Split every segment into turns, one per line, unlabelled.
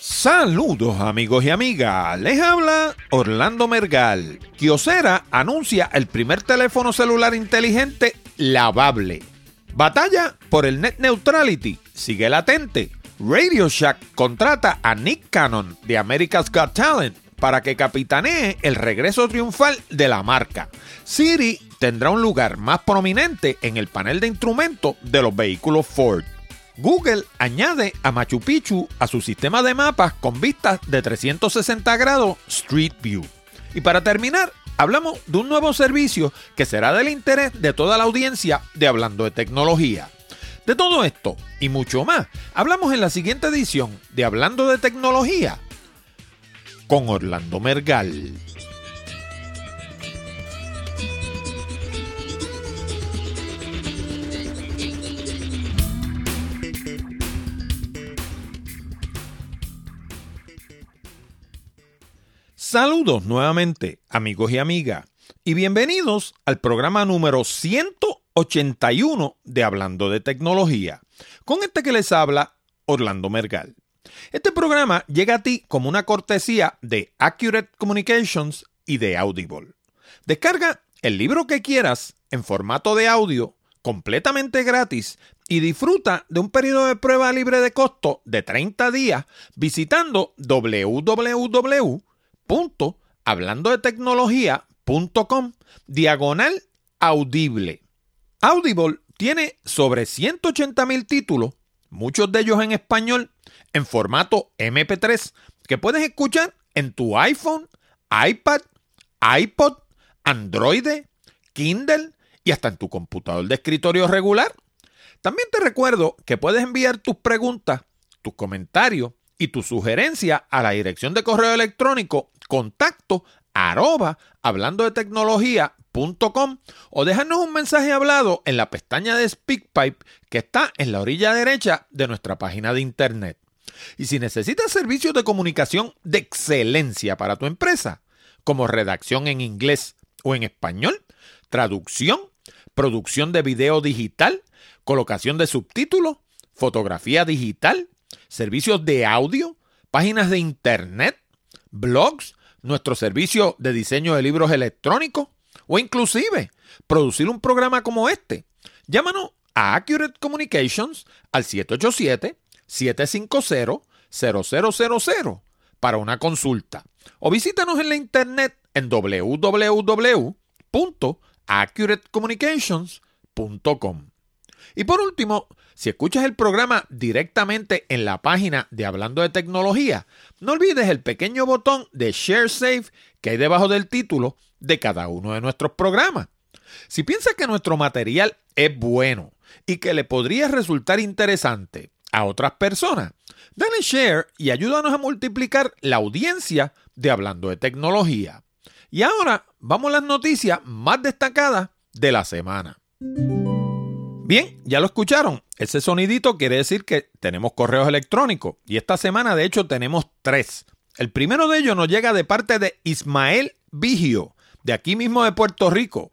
Saludos amigos y amigas, les habla Orlando Mergal. Kiosera anuncia el primer teléfono celular inteligente lavable. Batalla por el net neutrality sigue latente. Radio Shack contrata a Nick Cannon de America's Got Talent para que capitanee el regreso triunfal de la marca. Siri tendrá un lugar más prominente en el panel de instrumentos de los vehículos Ford. Google añade a Machu Picchu a su sistema de mapas con vistas de 360 grados Street View. Y para terminar, hablamos de un nuevo servicio que será del interés de toda la audiencia de Hablando de Tecnología. De todo esto y mucho más, hablamos en la siguiente edición de Hablando de Tecnología con Orlando Mergal. Saludos nuevamente, amigos y amigas, y bienvenidos al programa número 181 de Hablando de Tecnología, con este que les habla Orlando Mergal. Este programa llega a ti como una cortesía de Accurate Communications y de Audible. Descarga el libro que quieras en formato de audio completamente gratis y disfruta de un periodo de prueba libre de costo de 30 días visitando www tecnología.com diagonal audible. Audible tiene sobre 180 mil títulos, muchos de ellos en español, en formato MP3, que puedes escuchar en tu iPhone, iPad, iPod, Android, Kindle y hasta en tu computador de escritorio regular. También te recuerdo que puedes enviar tus preguntas, tus comentarios y tus sugerencias a la dirección de correo electrónico contacto arroba hablando de tecnología.com o dejarnos un mensaje hablado en la pestaña de SpeakPipe que está en la orilla derecha de nuestra página de internet. Y si necesitas servicios de comunicación de excelencia para tu empresa, como redacción en inglés o en español, traducción, producción de video digital, colocación de subtítulos, fotografía digital, servicios de audio, páginas de internet, blogs, nuestro servicio de diseño de libros electrónicos o inclusive producir un programa como este. Llámanos a Accurate Communications al 787-750-0000 para una consulta o visítanos en la internet en www.accuratecommunications.com. Y por último, si escuchas el programa directamente en la página de Hablando de Tecnología, no olvides el pequeño botón de Share Save que hay debajo del título de cada uno de nuestros programas. Si piensas que nuestro material es bueno y que le podría resultar interesante a otras personas, dale share y ayúdanos a multiplicar la audiencia de Hablando de Tecnología. Y ahora vamos a las noticias más destacadas de la semana. Bien, ya lo escucharon. Ese sonidito quiere decir que tenemos correos electrónicos. Y esta semana, de hecho, tenemos tres. El primero de ellos nos llega de parte de Ismael Vigio, de aquí mismo de Puerto Rico.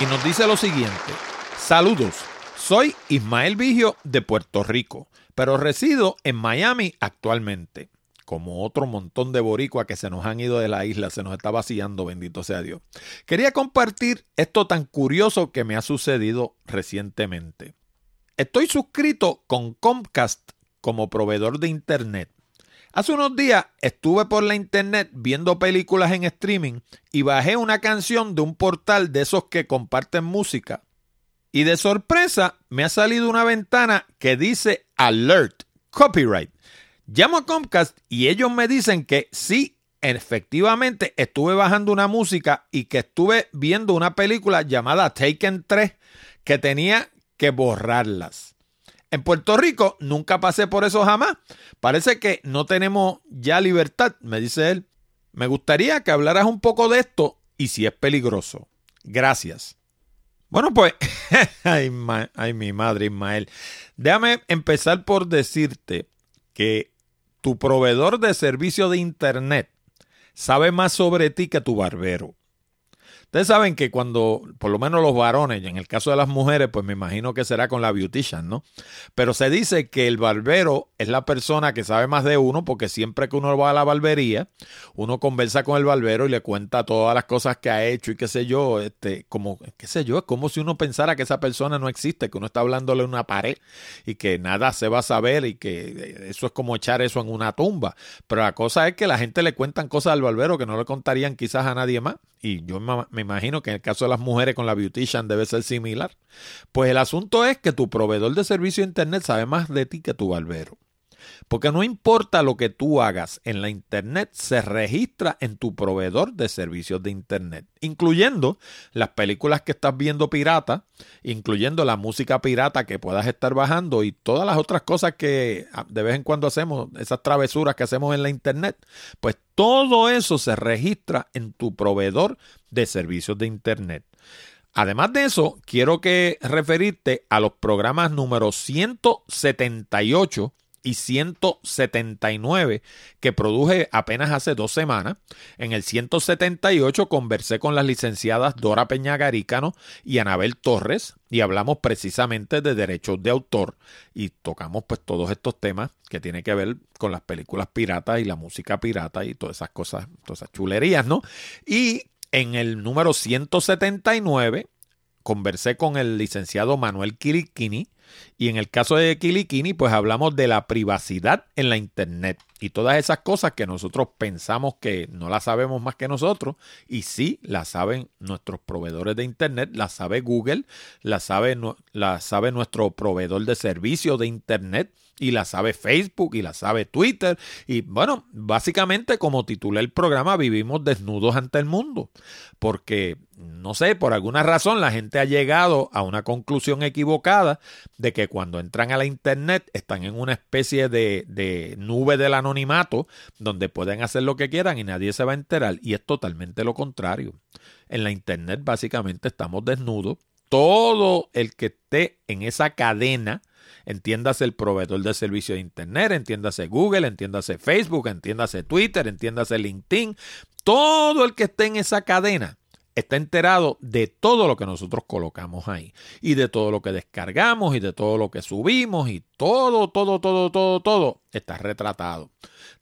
Y nos dice lo siguiente. Saludos. Soy Ismael Vigio de Puerto Rico, pero resido en Miami actualmente como otro montón de boricuas que se nos han ido de la isla, se nos está vaciando, bendito sea Dios. Quería compartir esto tan curioso que me ha sucedido recientemente. Estoy suscrito con Comcast como proveedor de Internet. Hace unos días estuve por la Internet viendo películas en streaming y bajé una canción de un portal de esos que comparten música. Y de sorpresa me ha salido una ventana que dice Alert, Copyright. Llamo a Comcast y ellos me dicen que sí, efectivamente estuve bajando una música y que estuve viendo una película llamada Taken 3 que tenía que borrarlas. En Puerto Rico nunca pasé por eso jamás. Parece que no tenemos ya libertad, me dice él. Me gustaría que hablaras un poco de esto y si es peligroso. Gracias. Bueno, pues, ay, ay, mi madre Ismael, déjame empezar por decirte que tu proveedor de servicio de Internet sabe más sobre ti que tu barbero. Ustedes saben que cuando, por lo menos los varones, y en el caso de las mujeres, pues me imagino que será con la beautician, ¿no? Pero se dice que el barbero es la persona que sabe más de uno, porque siempre que uno va a la barbería, uno conversa con el barbero y le cuenta todas las cosas que ha hecho y qué sé yo, este, como, qué sé yo, es como si uno pensara que esa persona no existe, que uno está hablándole a una pared y que nada se va a saber y que eso es como echar eso en una tumba. Pero la cosa es que la gente le cuentan cosas al barbero que no le contarían quizás a nadie más. Y yo me imagino que en el caso de las mujeres con la beautician debe ser similar. Pues el asunto es que tu proveedor de servicio de Internet sabe más de ti que tu barbero. Porque no importa lo que tú hagas en la Internet, se registra en tu proveedor de servicios de Internet, incluyendo las películas que estás viendo pirata, incluyendo la música pirata que puedas estar bajando y todas las otras cosas que ah, de vez en cuando hacemos, esas travesuras que hacemos en la Internet. Pues todo eso se registra en tu proveedor de servicios de Internet. Además de eso, quiero que referirte a los programas número 178 y 179 que produje apenas hace dos semanas. En el 178 conversé con las licenciadas Dora Peña Garícano y Anabel Torres y hablamos precisamente de derechos de autor y tocamos pues todos estos temas que tienen que ver con las películas piratas y la música pirata y todas esas cosas, todas esas chulerías, ¿no? Y en el número 179 conversé con el licenciado Manuel Kirikini y en el caso de Kilikini, pues hablamos de la privacidad en la Internet y todas esas cosas que nosotros pensamos que no las sabemos más que nosotros y sí las saben nuestros proveedores de Internet, las sabe Google, las sabe, la sabe nuestro proveedor de servicios de Internet y la sabe Facebook y la sabe Twitter. Y bueno, básicamente como titulé el programa, vivimos desnudos ante el mundo. Porque, no sé, por alguna razón la gente ha llegado a una conclusión equivocada de que cuando entran a la Internet están en una especie de, de nube del anonimato donde pueden hacer lo que quieran y nadie se va a enterar. Y es totalmente lo contrario. En la Internet básicamente estamos desnudos. Todo el que esté en esa cadena Entiéndase el proveedor de servicio de Internet, entiéndase Google, entiéndase Facebook, entiéndase Twitter, entiéndase LinkedIn. Todo el que esté en esa cadena está enterado de todo lo que nosotros colocamos ahí y de todo lo que descargamos y de todo lo que subimos y todo, todo, todo, todo, todo está retratado.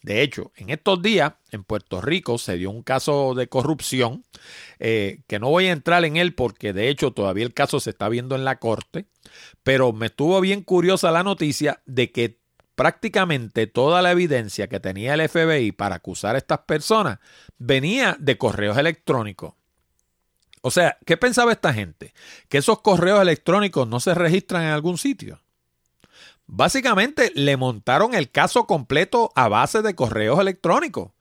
De hecho, en estos días en Puerto Rico se dio un caso de corrupción eh, que no voy a entrar en él porque de hecho todavía el caso se está viendo en la corte, pero me estuvo bien curiosa la noticia de que prácticamente toda la evidencia que tenía el FBI para acusar a estas personas venía de correos electrónicos. O sea, ¿qué pensaba esta gente? Que esos correos electrónicos no se registran en algún sitio. Básicamente le montaron el caso completo a base de correos electrónicos.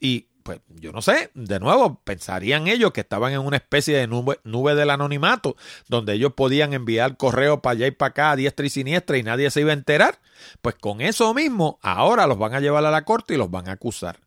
Y pues yo no sé, de nuevo, pensarían ellos que estaban en una especie de nube, del anonimato, donde ellos podían enviar correos para allá y para acá, a diestra y siniestra, y nadie se iba a enterar. Pues con eso mismo, ahora los van a llevar a la corte y los van a acusar.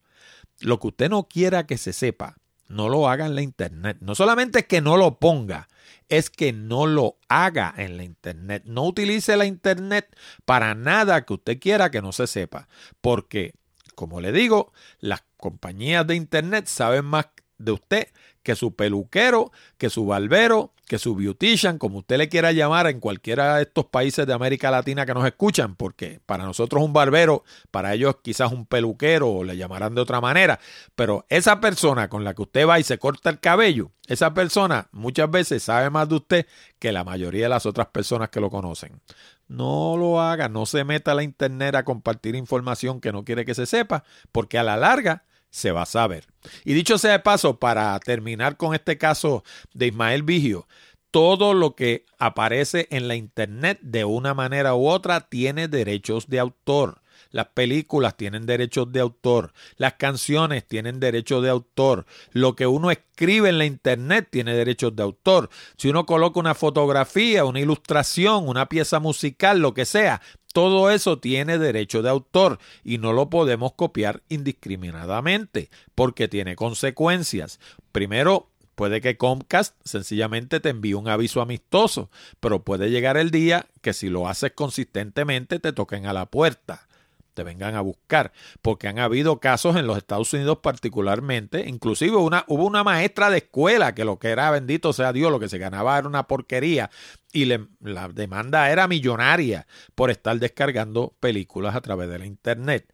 Lo que usted no quiera que se sepa no lo haga en la internet. No solamente es que no lo ponga, es que no lo haga en la internet. No utilice la internet para nada que usted quiera que no se sepa. Porque, como le digo, las compañías de internet saben más de usted que su peluquero, que su barbero, que su beautician, como usted le quiera llamar en cualquiera de estos países de América Latina que nos escuchan, porque para nosotros un barbero, para ellos quizás un peluquero o le llamarán de otra manera, pero esa persona con la que usted va y se corta el cabello, esa persona muchas veces sabe más de usted que la mayoría de las otras personas que lo conocen. No lo haga, no se meta a la internet a compartir información que no quiere que se sepa, porque a la larga se va a saber. Y dicho sea de paso, para terminar con este caso de Ismael Vigio, todo lo que aparece en la internet de una manera u otra tiene derechos de autor. Las películas tienen derechos de autor, las canciones tienen derechos de autor, lo que uno escribe en la internet tiene derechos de autor. Si uno coloca una fotografía, una ilustración, una pieza musical, lo que sea, todo eso tiene derecho de autor y no lo podemos copiar indiscriminadamente porque tiene consecuencias. Primero, puede que Comcast sencillamente te envíe un aviso amistoso, pero puede llegar el día que si lo haces consistentemente te toquen a la puerta. Te vengan a buscar, porque han habido casos en los Estados Unidos particularmente, inclusive una, hubo una maestra de escuela que lo que era bendito sea Dios, lo que se ganaba era una porquería y la demanda era millonaria por estar descargando películas a través de la internet.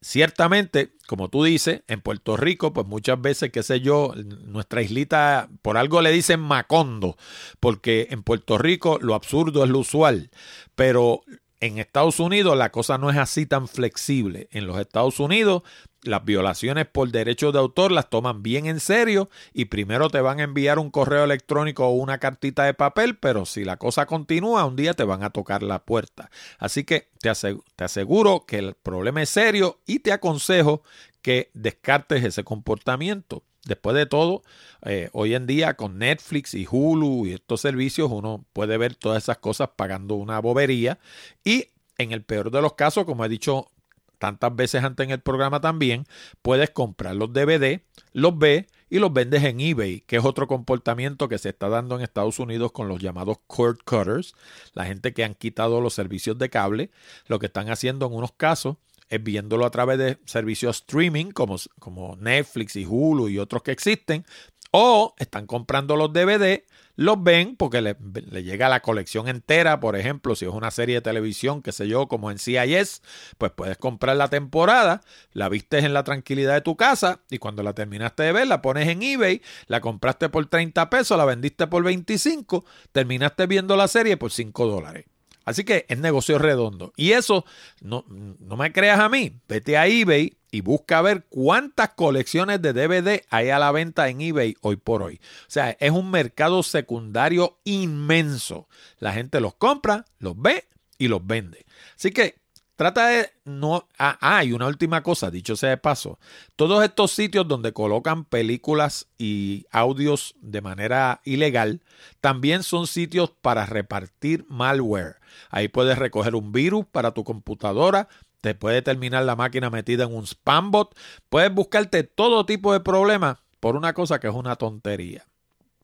Ciertamente, como tú dices, en Puerto Rico, pues muchas veces, qué sé yo, nuestra islita, por algo le dicen Macondo, porque en Puerto Rico lo absurdo es lo usual, pero en Estados Unidos la cosa no es así tan flexible. En los Estados Unidos las violaciones por derechos de autor las toman bien en serio y primero te van a enviar un correo electrónico o una cartita de papel, pero si la cosa continúa, un día te van a tocar la puerta. Así que te aseguro, que el problema es serio y te aconsejo que descartes ese comportamiento. Después de todo, eh, hoy en día con Netflix y Hulu y estos servicios uno puede ver todas esas cosas pagando una bobería. Y en el peor de los casos, como he dicho tantas veces antes en el programa también, puedes comprar los DVD, los ves y los vendes en eBay, que es otro comportamiento que se está dando en Estados Unidos con los llamados cord cutters, la gente que han quitado los servicios de cable, lo que están haciendo en unos casos es viéndolo a través de servicios streaming como, como Netflix y Hulu y otros que existen, o están comprando los DVD, los ven porque le, llega la colección entera, por ejemplo, si es una serie de televisión, qué sé yo, como en CIS, pues puedes comprar la temporada, la vistes en la tranquilidad de tu casa y cuando la terminaste de ver, la pones en eBay, la compraste por 30 pesos, la vendiste por 25, terminaste viendo la serie por 5 dólares. Así que es negocio redondo. Y eso, no, no me creas a mí, vete a eBay y busca ver cuántas colecciones de DVD hay a la venta en eBay hoy por hoy. O sea, es un mercado secundario inmenso. La gente los compra, los ve y los vende. Así que Trata de no. Ah, ah, y una última cosa, dicho sea de paso. Todos estos sitios donde colocan películas y audios de manera ilegal también son sitios para repartir malware. Ahí puedes recoger un virus para tu computadora, te puede terminar la máquina metida en un spam bot, puedes buscarte todo tipo de problemas por una cosa que es una tontería.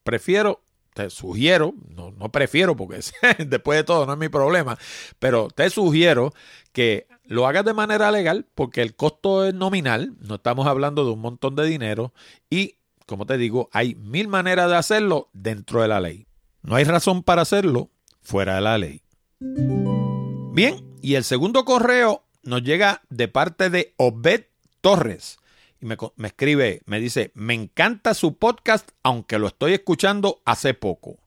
Prefiero te sugiero, no, no prefiero porque después de todo no es mi problema, pero te sugiero que lo hagas de manera legal porque el costo es nominal, no estamos hablando de un montón de dinero y, como te digo, hay mil maneras de hacerlo dentro de la ley. No hay razón para hacerlo fuera de la ley. Bien, y el segundo correo nos llega de parte de Obed Torres y me, escribe, me dice, me encanta su podcast, aunque lo estoy escuchando hace poco.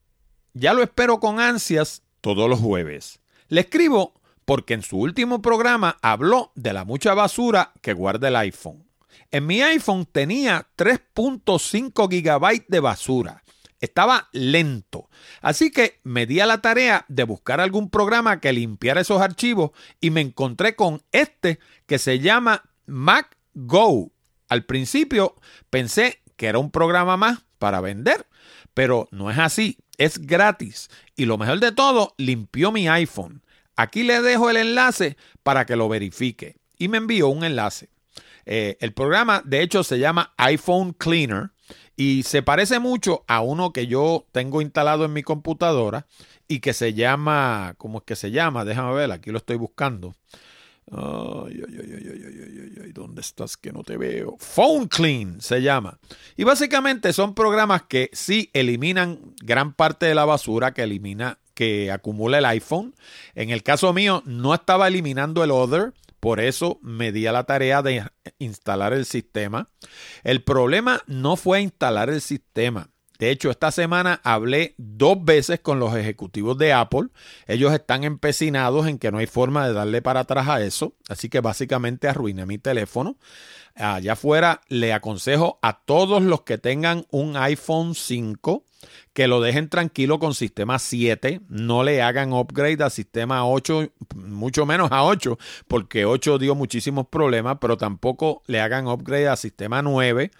Ya lo espero con ansias todos los jueves. Le escribo porque en su último programa habló de la mucha basura que guarda el iPhone. En mi iPhone tenía 3.5 gigabytes de basura. Estaba lento. Así que me di a la tarea de buscar algún programa que limpiara esos archivos y me encontré con este que se llama Mac Go al principio pensé que era un programa más para vender, pero no es así, es gratis. Y lo mejor de todo, limpió mi iPhone. Aquí le dejo el enlace para que lo verifique. Y me envió un enlace. Eh, el programa, de hecho, se llama iPhone Cleaner y se parece mucho a uno que yo tengo instalado en mi computadora y que se llama, ¿cómo es que se llama? Déjame ver, aquí lo estoy buscando. Ay, ay, ay, ay, ay, ay, ¿dónde estás que no te veo? Phone Clean se llama. Y básicamente son programas que sí eliminan gran parte de la basura que elimina, que acumula el iPhone. En el caso mío, no estaba eliminando el Other, por eso me di a la tarea de instalar el sistema. El problema no fue instalar el sistema. De hecho, esta semana hablé dos veces con los ejecutivos de Apple. Ellos están empecinados en que no hay forma de darle para atrás a eso. Así que básicamente arruiné mi teléfono. Allá afuera le aconsejo a todos los que tengan un iPhone 5 que lo dejen tranquilo con sistema 7, no le hagan upgrade a sistema 8, mucho menos a 8, porque 8 dio muchísimos problemas, pero tampoco le hagan upgrade a sistema 9,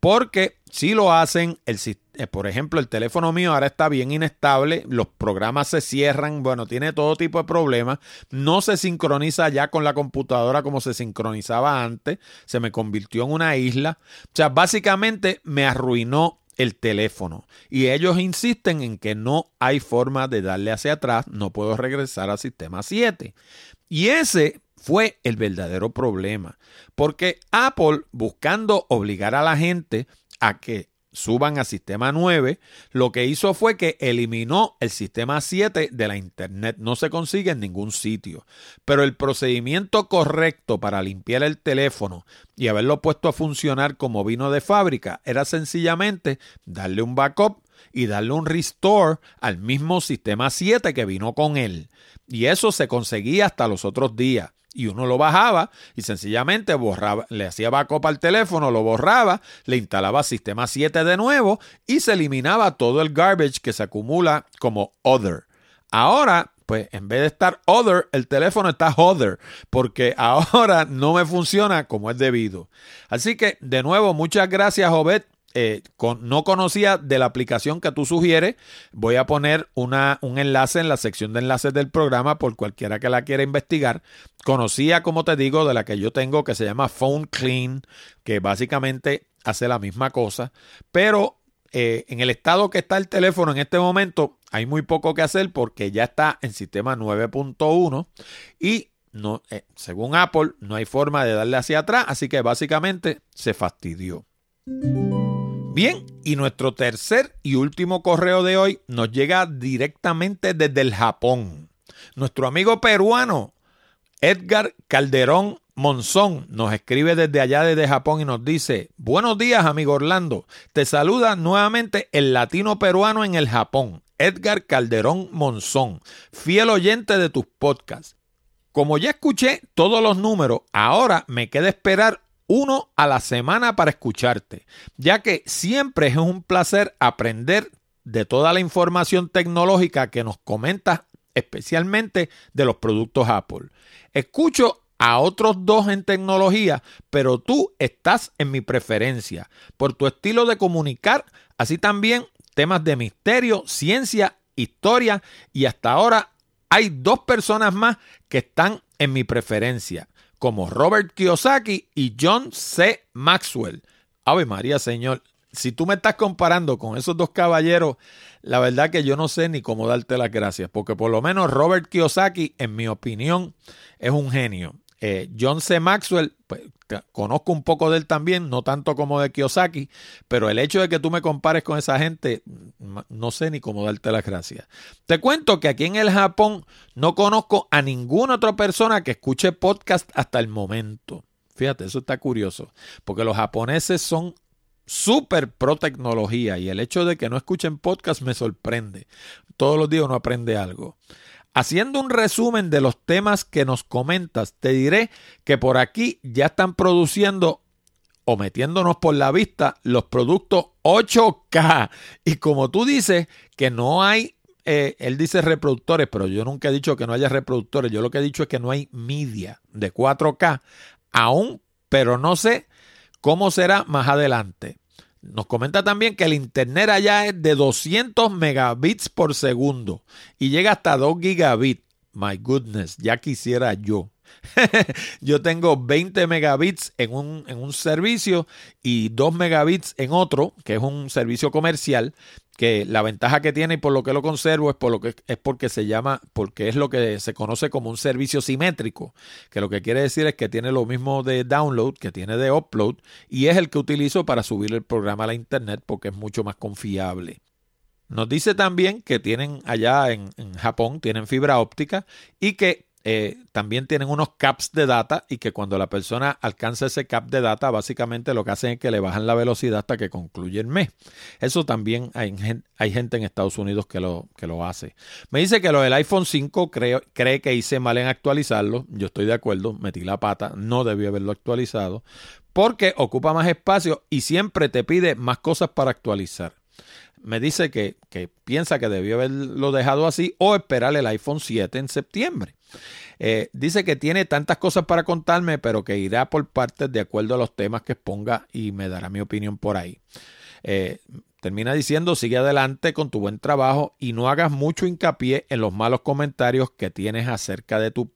porque si lo hacen, el, eh, por ejemplo, el teléfono mío ahora está bien inestable, los programas se cierran, bueno, tiene todo tipo de problemas, no se sincroniza ya con la computadora como se sincronizaba antes, se me convirtió en una isla, o sea, básicamente me arruinó el teléfono. Y ellos insisten en que no hay forma de darle hacia atrás, no puedo regresar al sistema 7. Y ese fue el verdadero problema, porque Apple, buscando obligar a la gente a que suban a sistema 9, lo que hizo fue que eliminó el sistema 7 de la Internet. No se consigue en ningún sitio. Pero el procedimiento correcto para limpiar el teléfono y haberlo puesto a funcionar como vino de fábrica era sencillamente darle un backup y darle un restore al mismo sistema 7 que vino con él. Y eso se conseguía hasta los otros días y uno lo bajaba y sencillamente borraba, le hacía backup al teléfono, lo borraba, le instalaba sistema 7 de nuevo y se eliminaba todo el garbage que se acumula como other. Ahora, pues en vez de estar other, el teléfono está other, porque ahora no me funciona como es debido. Así que, de nuevo, muchas gracias, Obed, eh, no conocía de la aplicación que tú sugieres, voy a poner una, un enlace en la sección de enlaces del programa por cualquiera que la quiera investigar. Conocía, como te digo, de la que yo tengo que se llama Phone Clean, que básicamente hace la misma cosa, pero eh, en el estado que está el teléfono en este momento hay muy poco que hacer porque ya está en sistema 9.1 y eh, según Apple no hay forma de darle hacia atrás, así que básicamente se fastidió. Bien, y nuestro tercer y último correo de hoy nos llega directamente desde el Japón. Nuestro amigo peruano Edgar Calderón Monzón nos escribe desde allá desde Japón y nos dice, buenos días amigo Orlando, te saluda nuevamente el latino peruano en el Japón, Edgar Calderón Monzón, fiel oyente de tus podcasts. Como ya escuché todos los números, ahora me queda esperar uno a la semana para escucharte, ya que siempre es un placer aprender de toda la información tecnológica que nos comentas, especialmente de los productos Apple. Escucho a otros dos en tecnología, pero tú estás en mi preferencia por tu estilo de comunicar, así también temas de misterio, ciencia, historia y hasta ahora hay dos personas más que están en mi preferencia como Robert Kiyosaki y John C. Maxwell. Ave María, Señor. Si tú me estás comparando con esos dos caballeros, la verdad que yo no sé ni cómo darte las gracias, porque por lo menos Robert Kiyosaki, en mi opinión, es un genio. Eh, John C. Maxwell, pues, conozco un poco de él también, no tanto como de Kiyosaki, pero el hecho de que tú me compares con esa gente, no sé ni cómo darte las gracias. Te cuento que aquí en el Japón no conozco a ninguna otra persona que escuche podcast hasta el momento. Fíjate, eso está curioso, porque los japoneses son súper pro tecnología y el hecho de que no escuchen podcast me sorprende. Todos los días uno aprende algo. Haciendo un resumen de los temas que nos comentas, te diré que por aquí ya están produciendo o metiéndonos por la vista los productos 8K. Y como tú dices que no hay, eh, él dice reproductores, pero yo nunca he dicho que no haya reproductores. Yo lo que he dicho es que no hay media de 4K aún, pero no sé cómo será más adelante. Nos comenta también que el internet allá es de 200 megabits por segundo y llega hasta 2 gigabits. My goodness, ya quisiera yo. yo tengo 20 megabits en un, en un servicio y 2 megabits en otro, que es un servicio comercial, que la ventaja que tiene y por lo que lo conservo es por lo que es porque se llama porque es lo que se conoce como un servicio simétrico, que lo que quiere decir es que tiene lo mismo de download que tiene de upload y es el que utilizo para subir el programa a la internet porque es mucho más confiable. Nos dice también que tienen allá en, en Japón, tienen fibra óptica y que eh, también tienen unos caps de data y que cuando la persona alcanza ese cap de data, básicamente lo que hacen es que le bajan la velocidad hasta que concluye el mes. Eso también hay, hay gente en Estados Unidos que lo, que lo hace. Me dice que lo del iPhone 5 cree, cree que hice mal en actualizarlo. Yo estoy de acuerdo, metí la pata, no debí haberlo actualizado porque ocupa más espacio y siempre te pide más cosas para actualizar me dice que, que, piensa que debió haberlo dejado así o esperar el iPhone 7 en septiembre. Eh, dice que tiene tantas cosas para contarme, pero que irá por partes de acuerdo a los temas que exponga y me dará mi opinión por ahí. Eh, termina diciendo, sigue adelante con tu buen trabajo y no hagas mucho hincapié en los malos comentarios que tienes acerca de tu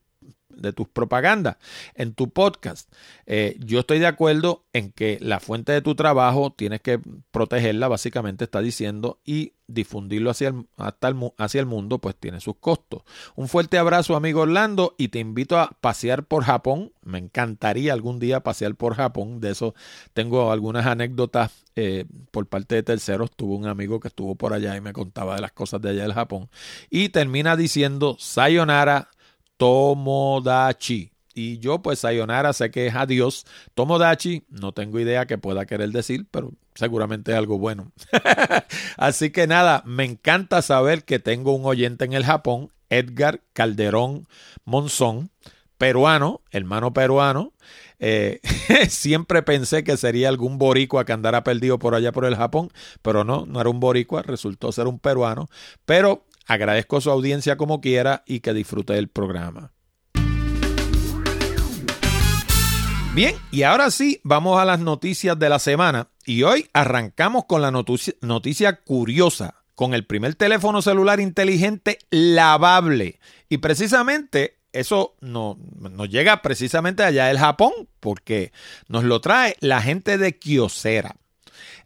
de tus propagandas en tu podcast. Eh, yo estoy de acuerdo en que la fuente de tu trabajo tienes que protegerla, básicamente está diciendo, y difundirlo hacia el, hasta hacia el mundo, pues tiene sus costos. Un fuerte abrazo, amigo Orlando, y te invito a pasear por Japón. Me encantaría algún día pasear por Japón. De eso tengo algunas anécdotas eh, por parte de terceros. Tuve un amigo que estuvo por allá y me contaba de las cosas de allá del Japón. Y termina diciendo Sayonara Tomodachi. Y yo, pues, Sayonara, sé que es adiós. Tomodachi, no tengo idea qué pueda querer decir, pero seguramente es algo bueno. Así que nada, me encanta saber que tengo un oyente en el Japón, Edgar Calderón Monzón, peruano, hermano peruano. Eh, siempre pensé que sería algún boricua que andara perdido por allá por el Japón, pero no, no era un boricua, resultó ser un peruano. Pero agradezco su audiencia como quiera y que disfrute del programa. Bien, y ahora sí, vamos a las noticias de la semana. Y hoy arrancamos con la noticia, curiosa, con el primer teléfono celular inteligente lavable. Y precisamente eso no, nos llega precisamente allá del Japón, porque nos lo trae la gente de Kyocera.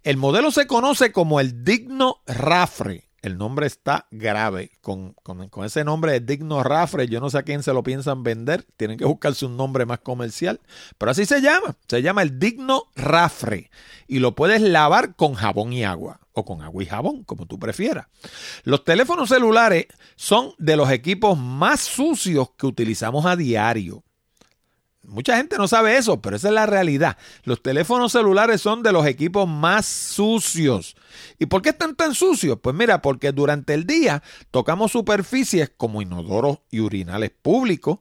El modelo se conoce como el Digno Rafre el nombre está grave. Con, ese nombre de Digno Rafre, yo no sé a quién se lo piensan vender. Tienen que buscarse un nombre más comercial. Pero así se llama. Se llama el Digno Rafre. Y lo puedes lavar con jabón y agua. O con agua y jabón, como tú prefieras. Los teléfonos celulares son de los equipos más sucios que utilizamos a diario. Mucha gente no sabe eso, pero esa es la realidad. Los teléfonos celulares son de los equipos más sucios. ¿Y por qué están tan sucios? Pues mira, porque durante el día tocamos superficies como inodoros y urinales públicos,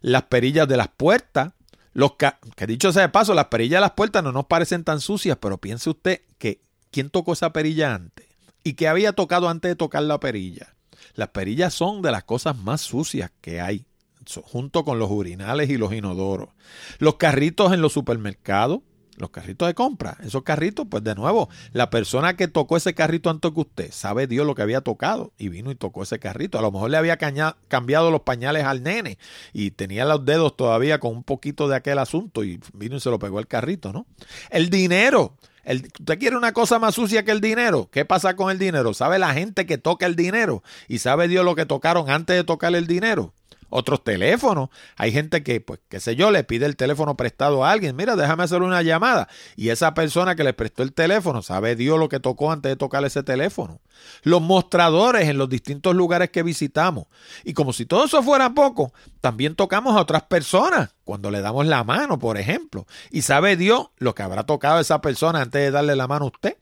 las perillas de las puertas, los que dicho sea de paso, las perillas de las puertas no nos parecen tan sucias, pero piense usted que quién tocó esa perilla antes y que había tocado antes de tocar la perilla. Las perillas son de las cosas más sucias que hay junto con los urinales y los inodoros. Los carritos en los supermercados, los carritos de compra, esos carritos, pues de nuevo, la persona que tocó ese carrito antes que usted, sabe Dios lo que había tocado y vino y tocó ese carrito. A lo mejor le había cambiado los pañales al nene y tenía los dedos todavía con un poquito de aquel asunto y vino y se lo pegó el carrito, ¿no? El dinero. El, ¿Usted quiere una cosa más sucia que el dinero? ¿Qué pasa con el dinero? ¿Sabe la gente que toca el dinero? Y sabe Dios lo que tocaron antes de tocar el dinero otros teléfonos. Hay gente que, pues, qué sé yo, le pide el teléfono prestado a alguien. Mira, déjame hacer una llamada. Y esa persona que le prestó el teléfono sabe Dios lo que tocó antes de tocar ese teléfono. Los mostradores en los distintos lugares que visitamos. Y como si todo eso fuera poco, también tocamos a otras personas cuando le damos la mano, por ejemplo. Y sabe Dios lo que habrá tocado esa persona antes de darle la mano a usted.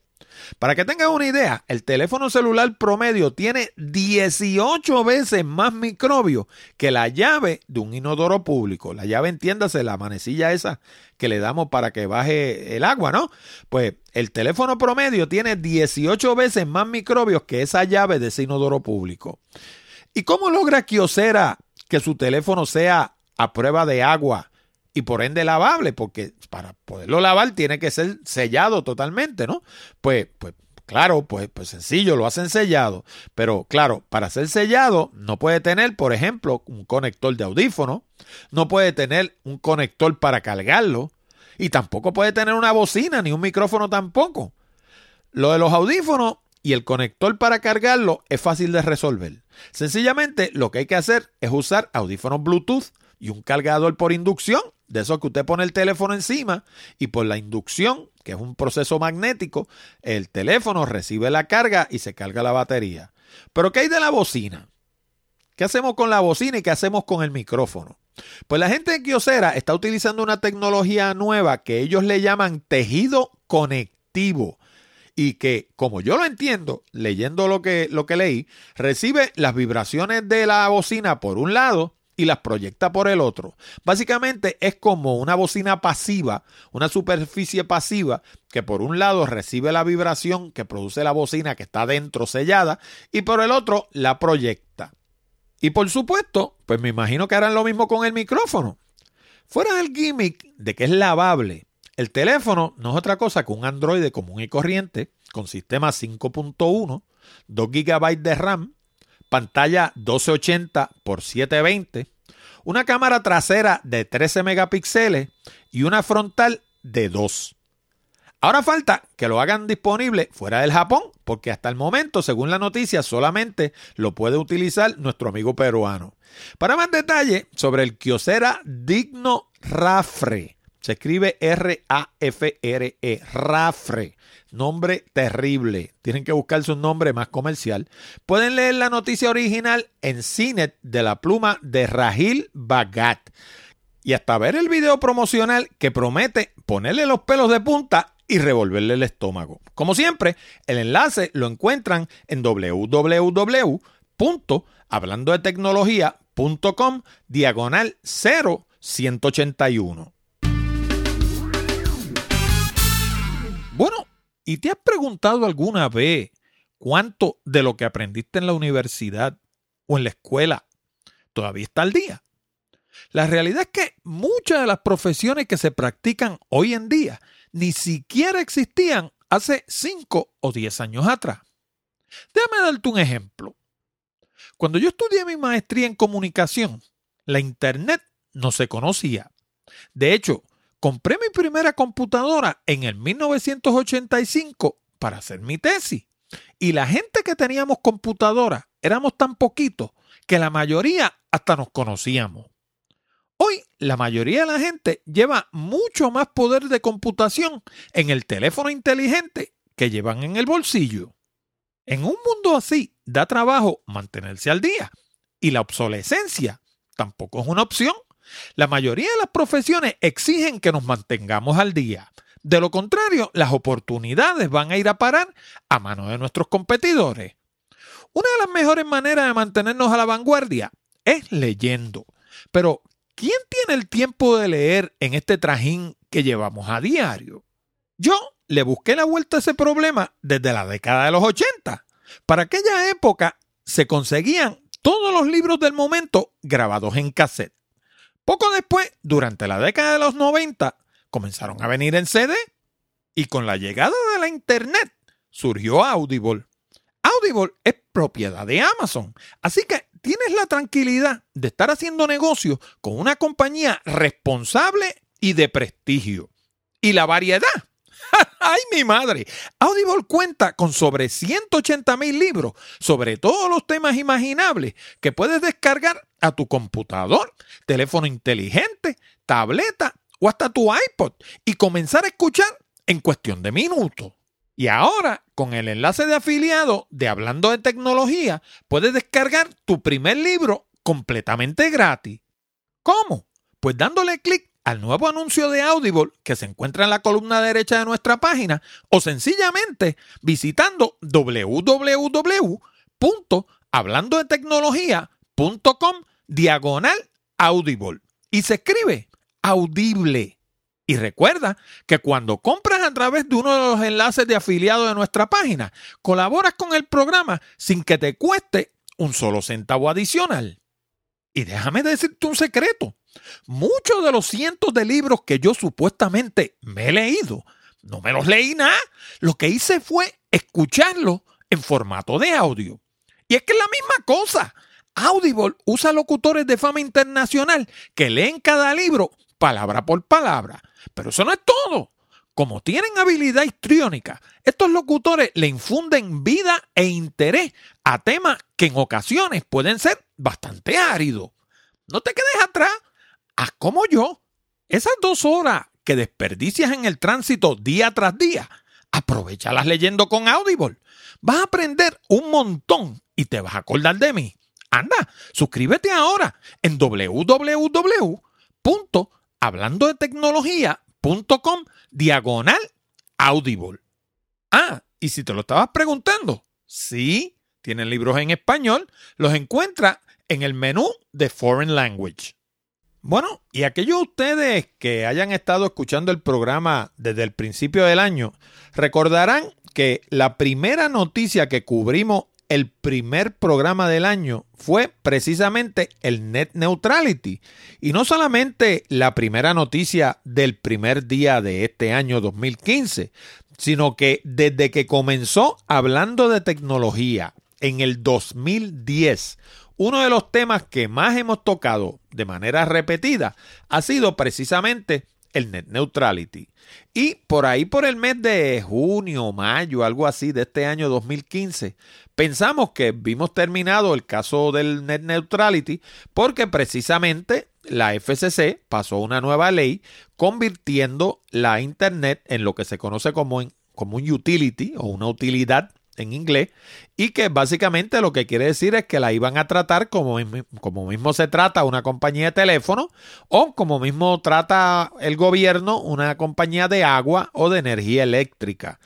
Para que tengan una idea, el teléfono celular promedio tiene 18 veces más microbios que la llave de un inodoro público. La llave, entiéndase, la manecilla esa que le damos para que baje el agua, ¿no? Pues el teléfono promedio tiene 18 veces más microbios que esa llave de ese inodoro público. ¿Y cómo logra Kiosera que su teléfono sea a prueba de agua y por ende lavable, porque para poderlo lavar tiene que ser sellado totalmente, ¿no? Pues, pues claro, pues, pues sencillo, lo hacen sellado, pero claro, para ser sellado no puede tener, por ejemplo, un conector de audífono, no puede tener un conector para cargarlo y tampoco puede tener una bocina ni un micrófono tampoco. Lo de los audífonos y el conector para cargarlo es fácil de resolver. Sencillamente lo que hay que hacer es usar audífonos Bluetooth y un cargador por inducción, de eso que usted pone el teléfono encima y por la inducción, que es un proceso magnético, el teléfono recibe la carga y se carga la batería. Pero ¿qué hay de la bocina? ¿Qué hacemos con la bocina y qué hacemos con el micrófono? Pues la gente de Kyocera está utilizando una tecnología nueva que ellos le llaman tejido conectivo y que, como yo lo entiendo, leyendo lo que, lo que leí, recibe las vibraciones de la bocina por un lado y las proyecta por el otro. Básicamente es como una bocina pasiva, una superficie pasiva que por un lado recibe la vibración que produce la bocina que está dentro sellada y por el otro la proyecta. Y por supuesto, pues me imagino que harán lo mismo con el micrófono. Fuera del gimmick de que es lavable, el teléfono no es otra cosa que un Android común y corriente con sistema 5.1, 2 GB de RAM, pantalla 1280 x 720, una cámara trasera de 13 megapíxeles y una frontal de 2. Ahora falta que lo hagan disponible fuera del Japón, porque hasta el momento, según la noticia, solamente lo puede utilizar nuestro amigo peruano. Para más detalle sobre el Kyocera Digno Rafre, se escribe R-A-F-R-E, Rafre, nombre terrible. Tienen que buscarse un nombre más comercial. Pueden leer la noticia original en Cinet de la pluma de Rahil Bagat y hasta ver el video promocional que promete ponerle los pelos de punta y revolverle el estómago. Como siempre, el enlace lo encuentran en www.hablandodetecnología.com diagonal 0181. Bueno, ¿y te has preguntado alguna vez cuánto de lo que aprendiste en la universidad o en la escuela todavía está al día? La realidad es que muchas de las profesiones que se practican hoy en día ni siquiera existían hace 5 o 10 años atrás. Déjame darte un ejemplo. Cuando yo estudié mi maestría en comunicación, la Internet no se conocía. De hecho, compré mi primera computadora en el 1985 para hacer mi tesis. Y la gente que teníamos computadora éramos tan poquitos que la mayoría hasta nos conocíamos. Hoy la mayoría de la gente lleva mucho más poder de computación en el teléfono inteligente que llevan en el bolsillo. En un mundo así da trabajo mantenerse al día y la obsolescencia tampoco es una opción. La mayoría de las profesiones exigen que nos mantengamos al día. De lo contrario, las oportunidades van a ir a parar a manos de nuestros competidores. Una de las mejores maneras de mantenernos a la vanguardia es leyendo. Pero, ¿Quién tiene el tiempo de leer en este trajín que llevamos a diario? Yo le busqué la vuelta a ese problema desde la década de los 80. Para aquella época se conseguían todos los libros del momento grabados en cassette. Poco después, durante la década de los 90, comenzaron a venir en CD. Y con la llegada de la Internet surgió Audible. Audible es propiedad de Amazon, así que tienes la tranquilidad de estar haciendo negocio con una compañía responsable y de prestigio. Y la variedad. ¡Ay, mi madre! Audible cuenta con sobre 180 mil libros sobre todos los temas imaginables que puedes descargar a tu computador, teléfono inteligente, tableta o hasta tu iPod y comenzar a escuchar en cuestión de minutos. Y ahora, con el enlace de afiliado de Hablando de Tecnología, puedes descargar tu primer libro completamente gratis. ¿Cómo? Pues dándole clic al nuevo anuncio de Audible que se encuentra en la columna derecha de nuestra página o sencillamente visitando www.hablandodetecnología.com diagonal Audible. Y se escribe audible. Y recuerda que cuando compras a través de uno de los enlaces de afiliado de nuestra página, colaboras con el programa sin que te cueste un solo centavo adicional. Y déjame decirte un secreto. Muchos de los cientos de libros que yo supuestamente me he leído, no me los leí nada. Lo que hice fue escucharlos en formato de audio. Y es que es la misma cosa. Audible usa locutores de fama internacional que leen cada libro palabra por palabra. Pero eso no es todo. Como tienen habilidad histriónica, estos locutores le infunden vida e interés a temas que en ocasiones pueden ser bastante áridos. No te quedes atrás. Haz como yo. Esas dos horas que desperdicias en el tránsito día tras día, aprovechalas leyendo con Audible. Vas a aprender un montón y te vas a acordar de mí. Anda, suscríbete ahora en www.hablandodetecnología.com .com diagonal audible. Ah, y si te lo estabas preguntando, sí, tienen libros en español, los encuentra en el menú de Foreign Language. Bueno, y aquellos ustedes que hayan estado escuchando el programa desde el principio del año, recordarán que la primera noticia que cubrimos el primer programa del año fue precisamente el Net Neutrality. Y no solamente la primera noticia del primer día de este año 2015, sino que desde que comenzó hablando de tecnología en el 2010, uno de los temas que más hemos tocado de manera repetida ha sido precisamente el net neutrality. Y por ahí, por el mes de junio, mayo, algo así de este año 2015, pensamos que vimos terminado el caso del net neutrality porque precisamente la FCC pasó una nueva ley convirtiendo la Internet en lo que se conoce como, como un utility o una utilidad en inglés y que básicamente lo que quiere decir es que la iban a tratar como, como mismo se trata una compañía de teléfono o como mismo trata el gobierno una compañía de agua o de energía eléctrica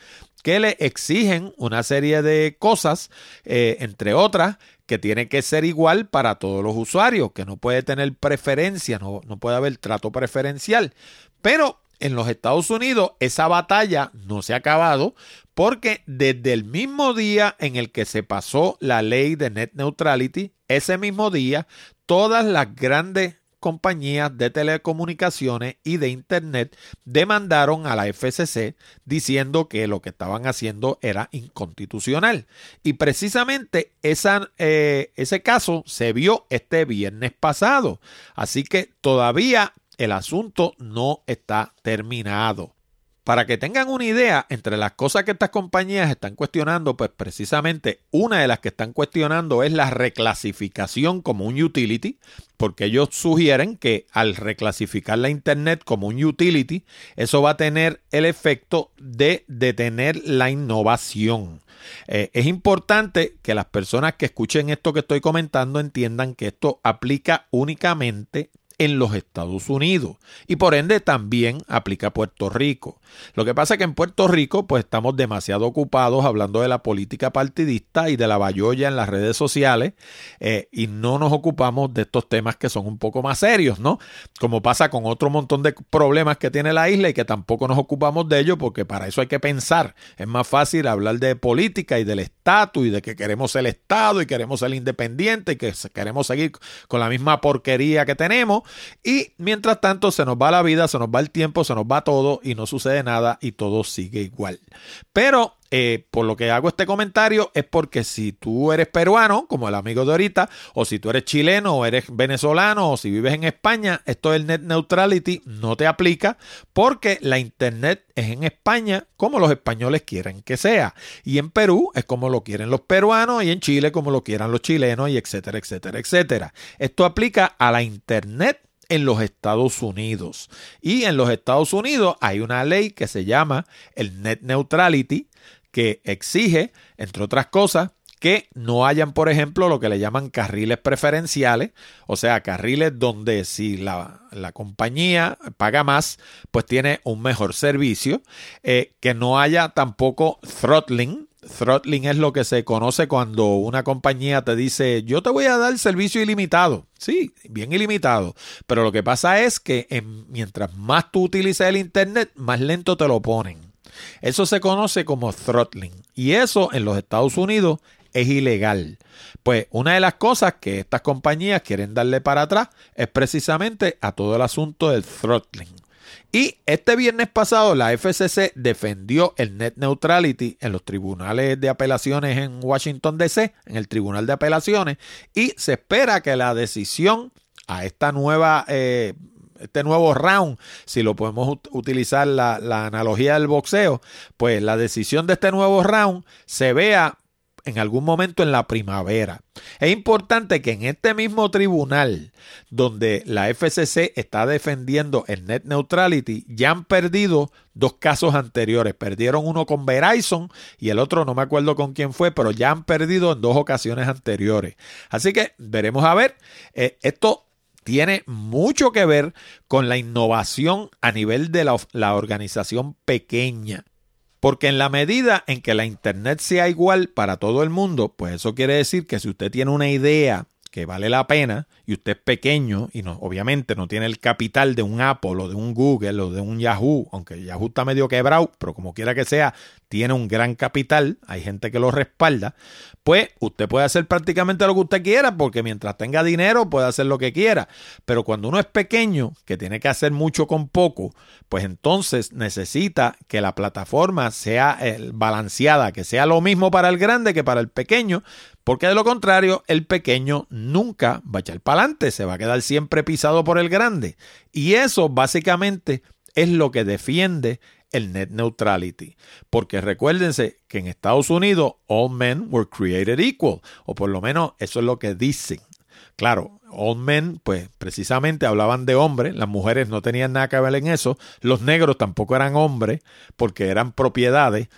que le exigen una serie de cosas, eh, entre otras, que tiene que ser igual para todos los usuarios, que no puede tener preferencia, no, no puede haber trato preferencial. Pero en los Estados Unidos esa batalla no se ha acabado porque desde el mismo día en el que se pasó la ley de net neutrality, ese mismo día todas las grandes compañías de telecomunicaciones y de Internet demandaron a la FCC diciendo que lo que estaban haciendo era inconstitucional. Y precisamente eh, ese caso se vio este viernes pasado. Así que todavía el asunto no está terminado. Para que tengan una idea, entre las cosas que estas compañías están cuestionando, pues precisamente una de las que están cuestionando es la reclasificación como un utility, porque ellos sugieren que al reclasificar la Internet como un utility, eso va a tener el efecto de detener la innovación. Eh, es importante que las personas que escuchen esto que estoy comentando entiendan que esto aplica únicamente en los Estados Unidos y por ende también aplica a Puerto Rico. Lo que pasa es que en Puerto Rico pues estamos demasiado ocupados hablando de la política partidista y de la bayolla en las redes sociales eh, y no nos ocupamos de estos temas que son un poco más serios, ¿no? Como pasa con otro montón de problemas que tiene la isla y que tampoco nos ocupamos de ellos porque para eso hay que pensar. Es más fácil hablar de política y del estatus y de que queremos el Estado y queremos ser independiente y que queremos seguir con la misma porquería que tenemos y mientras tanto se nos va la vida, se nos va el tiempo, se nos va todo y no sucede nada y todo sigue igual. Pero eh, por lo que hago este comentario es porque si tú eres peruano, como el amigo de ahorita, o si tú eres chileno o eres venezolano o si vives en España, esto del net neutrality no te aplica porque la internet es en España como los españoles quieren que sea. Y en Perú es como lo quieren los peruanos y en Chile como lo quieran los chilenos y etcétera, etcétera, etcétera. Esto aplica a la internet en los Estados Unidos. Y en los Estados Unidos hay una ley que se llama el Net Neutrality, que exige, entre otras cosas, que no hayan, por ejemplo, lo que le llaman carriles preferenciales, o sea, carriles donde si la, compañía paga más, pues tiene un mejor servicio, eh, que no haya tampoco throttling. Throttling es lo que se conoce cuando una compañía te dice, yo te voy a dar servicio ilimitado. Sí, bien ilimitado. Pero lo que pasa es que mientras más tú utilices el Internet, más lento te lo ponen. Eso se conoce como throttling y eso en los Estados Unidos es ilegal. Pues una de las cosas que estas compañías quieren darle para atrás es precisamente a todo el asunto del throttling. Y este viernes pasado la FCC defendió el net neutrality en los tribunales de apelaciones en Washington DC, en el Tribunal de Apelaciones, y se espera que la decisión a esta nueva eh, este nuevo round, si lo podemos utilizar la, analogía del boxeo, pues la decisión de este nuevo round se vea en algún momento en la primavera. Es importante que en este mismo tribunal donde la FCC está defendiendo el net neutrality, ya han perdido dos casos anteriores. Perdieron uno con Verizon y el otro no me acuerdo con quién fue, pero ya han perdido en dos ocasiones anteriores. Así que veremos a ver. Eh, esto tiene mucho que ver con la innovación a nivel de la, organización pequeña. Porque en la medida en que la Internet sea igual para todo el mundo, pues eso quiere decir que si usted tiene una idea que vale la pena y usted es pequeño y no, obviamente no tiene el capital de un Apple o de un Google o de un Yahoo, aunque Yahoo está medio quebrado, pero como quiera que sea, tiene un gran capital, hay gente que lo respalda, pues usted puede hacer prácticamente lo que usted quiera porque mientras tenga dinero puede hacer lo que quiera. Pero cuando uno es pequeño, que tiene que hacer mucho con poco, pues entonces necesita que la plataforma sea eh, balanceada, que sea lo mismo para el grande que para el pequeño, porque de lo contrario el pequeño nunca va a echar para adelante, se va a quedar siempre pisado por el grande. Y eso básicamente es lo que defiende el net neutrality. Porque recuérdense que en Estados Unidos all men were created equal, o por lo menos eso es lo que dicen. Claro, All Men, pues precisamente hablaban de hombres, las mujeres no tenían nada que ver en eso, los negros tampoco eran hombres porque eran propiedades.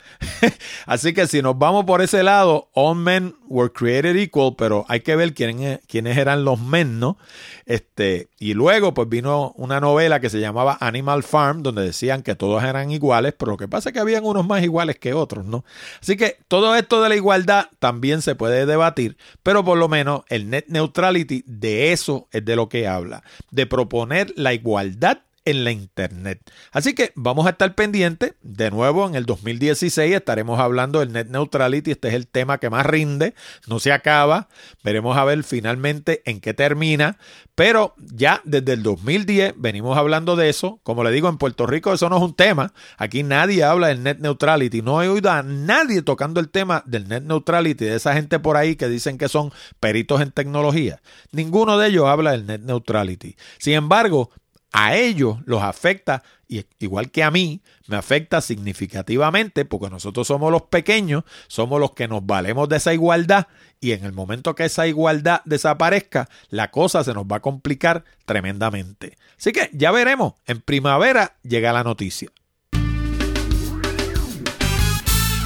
Así que si nos vamos por ese lado, All Men were created equal, pero hay que ver quiénes, quiénes eran los men, ¿no? Este, y luego pues vino una novela que se llamaba Animal Farm, donde decían que todos eran iguales, pero lo que pasa es que habían unos más iguales que otros, ¿no? Así que todo esto de la igualdad también se puede debatir, pero por lo menos el net neutrality de eso es de lo que habla, de proponer la igualdad en la Internet. Así que vamos a estar pendientes. De nuevo, en el 2016 estaremos hablando del Net Neutrality. Este es el tema que más rinde. No se acaba. Veremos a ver finalmente en qué termina. Pero ya desde el 2010 venimos hablando de eso. Como le digo, en Puerto Rico eso no es un tema. Aquí nadie habla del Net Neutrality. No he oído a nadie tocando el tema del Net Neutrality, de esa gente por ahí que dicen que son peritos en tecnología. Ninguno de ellos habla del Net Neutrality. Sin embargo, a ellos los afecta, y igual que a mí, me afecta significativamente porque nosotros somos los pequeños, somos los que nos valemos de esa igualdad y en el momento que esa igualdad desaparezca, la cosa se nos va a complicar tremendamente. Así que ya veremos, en primavera llega la noticia.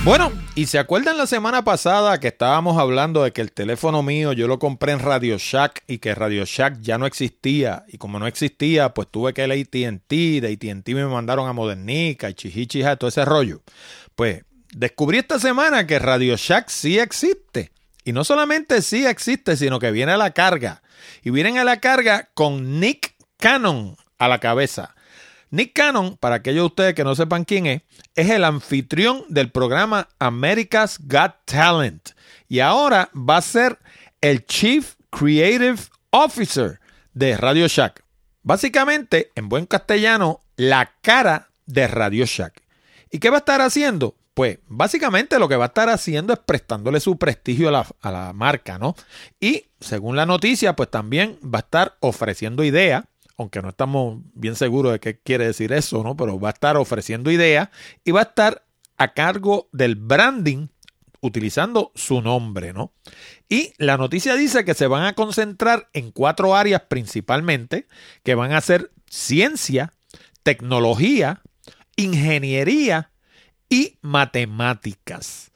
Bueno, y se acuerdan la semana pasada que estábamos hablando de que el teléfono mío yo lo compré en Radio Shack y que Radio Shack ya no existía. Y como no existía, pues tuve que ir a ATT, de ATT me mandaron a Modernica y Chihichija, todo ese rollo. Pues descubrí esta semana que Radio Shack sí existe. Y no solamente sí existe, sino que viene a la carga. Y vienen a la carga con Nick Cannon a la cabeza. Nick Cannon, para aquellos de ustedes que no sepan quién es, es el anfitrión del programa America's Got Talent. Y ahora va a ser el Chief Creative Officer de Radio Shack. Básicamente, en buen castellano, la cara de Radio Shack. ¿Y qué va a estar haciendo? Pues básicamente lo que va a estar haciendo es prestándole su prestigio a la, a la marca, ¿no? Y según la noticia, pues también va a estar ofreciendo ideas aunque no estamos bien seguros de qué quiere decir eso, ¿no? Pero va a estar ofreciendo ideas y va a estar a cargo del branding utilizando su nombre, ¿no? Y la noticia dice que se van a concentrar en cuatro áreas principalmente, que van a ser ciencia, tecnología, ingeniería y matemáticas.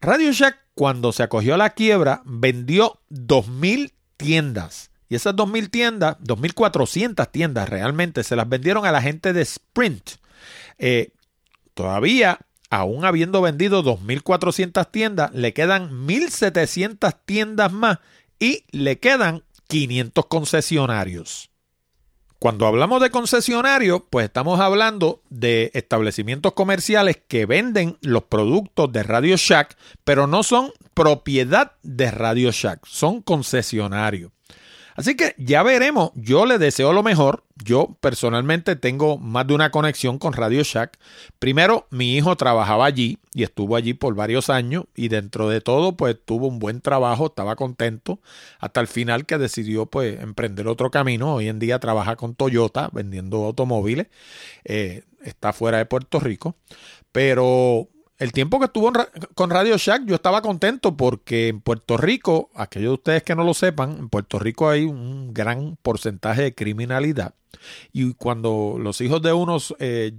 Radio Shack, cuando se acogió a la quiebra, vendió 2.000 tiendas y esas 2.000 tiendas, 2.400 tiendas realmente, se las vendieron a la gente de Sprint. Eh, todavía, aún habiendo vendido 2.400 tiendas, le quedan 1.700 tiendas más y le quedan 500 concesionarios. Cuando hablamos de concesionarios, pues estamos hablando de establecimientos comerciales que venden los productos de Radio Shack, pero no son propiedad de Radio Shack, son concesionarios. Así que ya veremos. Yo le deseo lo mejor. Yo personalmente tengo más de una conexión con Radio Shack. Primero, mi hijo trabajaba allí y estuvo allí por varios años y dentro de todo, pues tuvo un buen trabajo, estaba contento hasta el final que decidió pues emprender otro camino. Hoy en día trabaja con Toyota vendiendo automóviles. Eh, está fuera de Puerto Rico. Pero el tiempo que estuvo con Radio Shack, yo estaba contento porque en Puerto Rico, aquellos de ustedes que no lo sepan, en Puerto Rico hay un gran porcentaje de criminalidad. Y cuando los hijos de unos eh,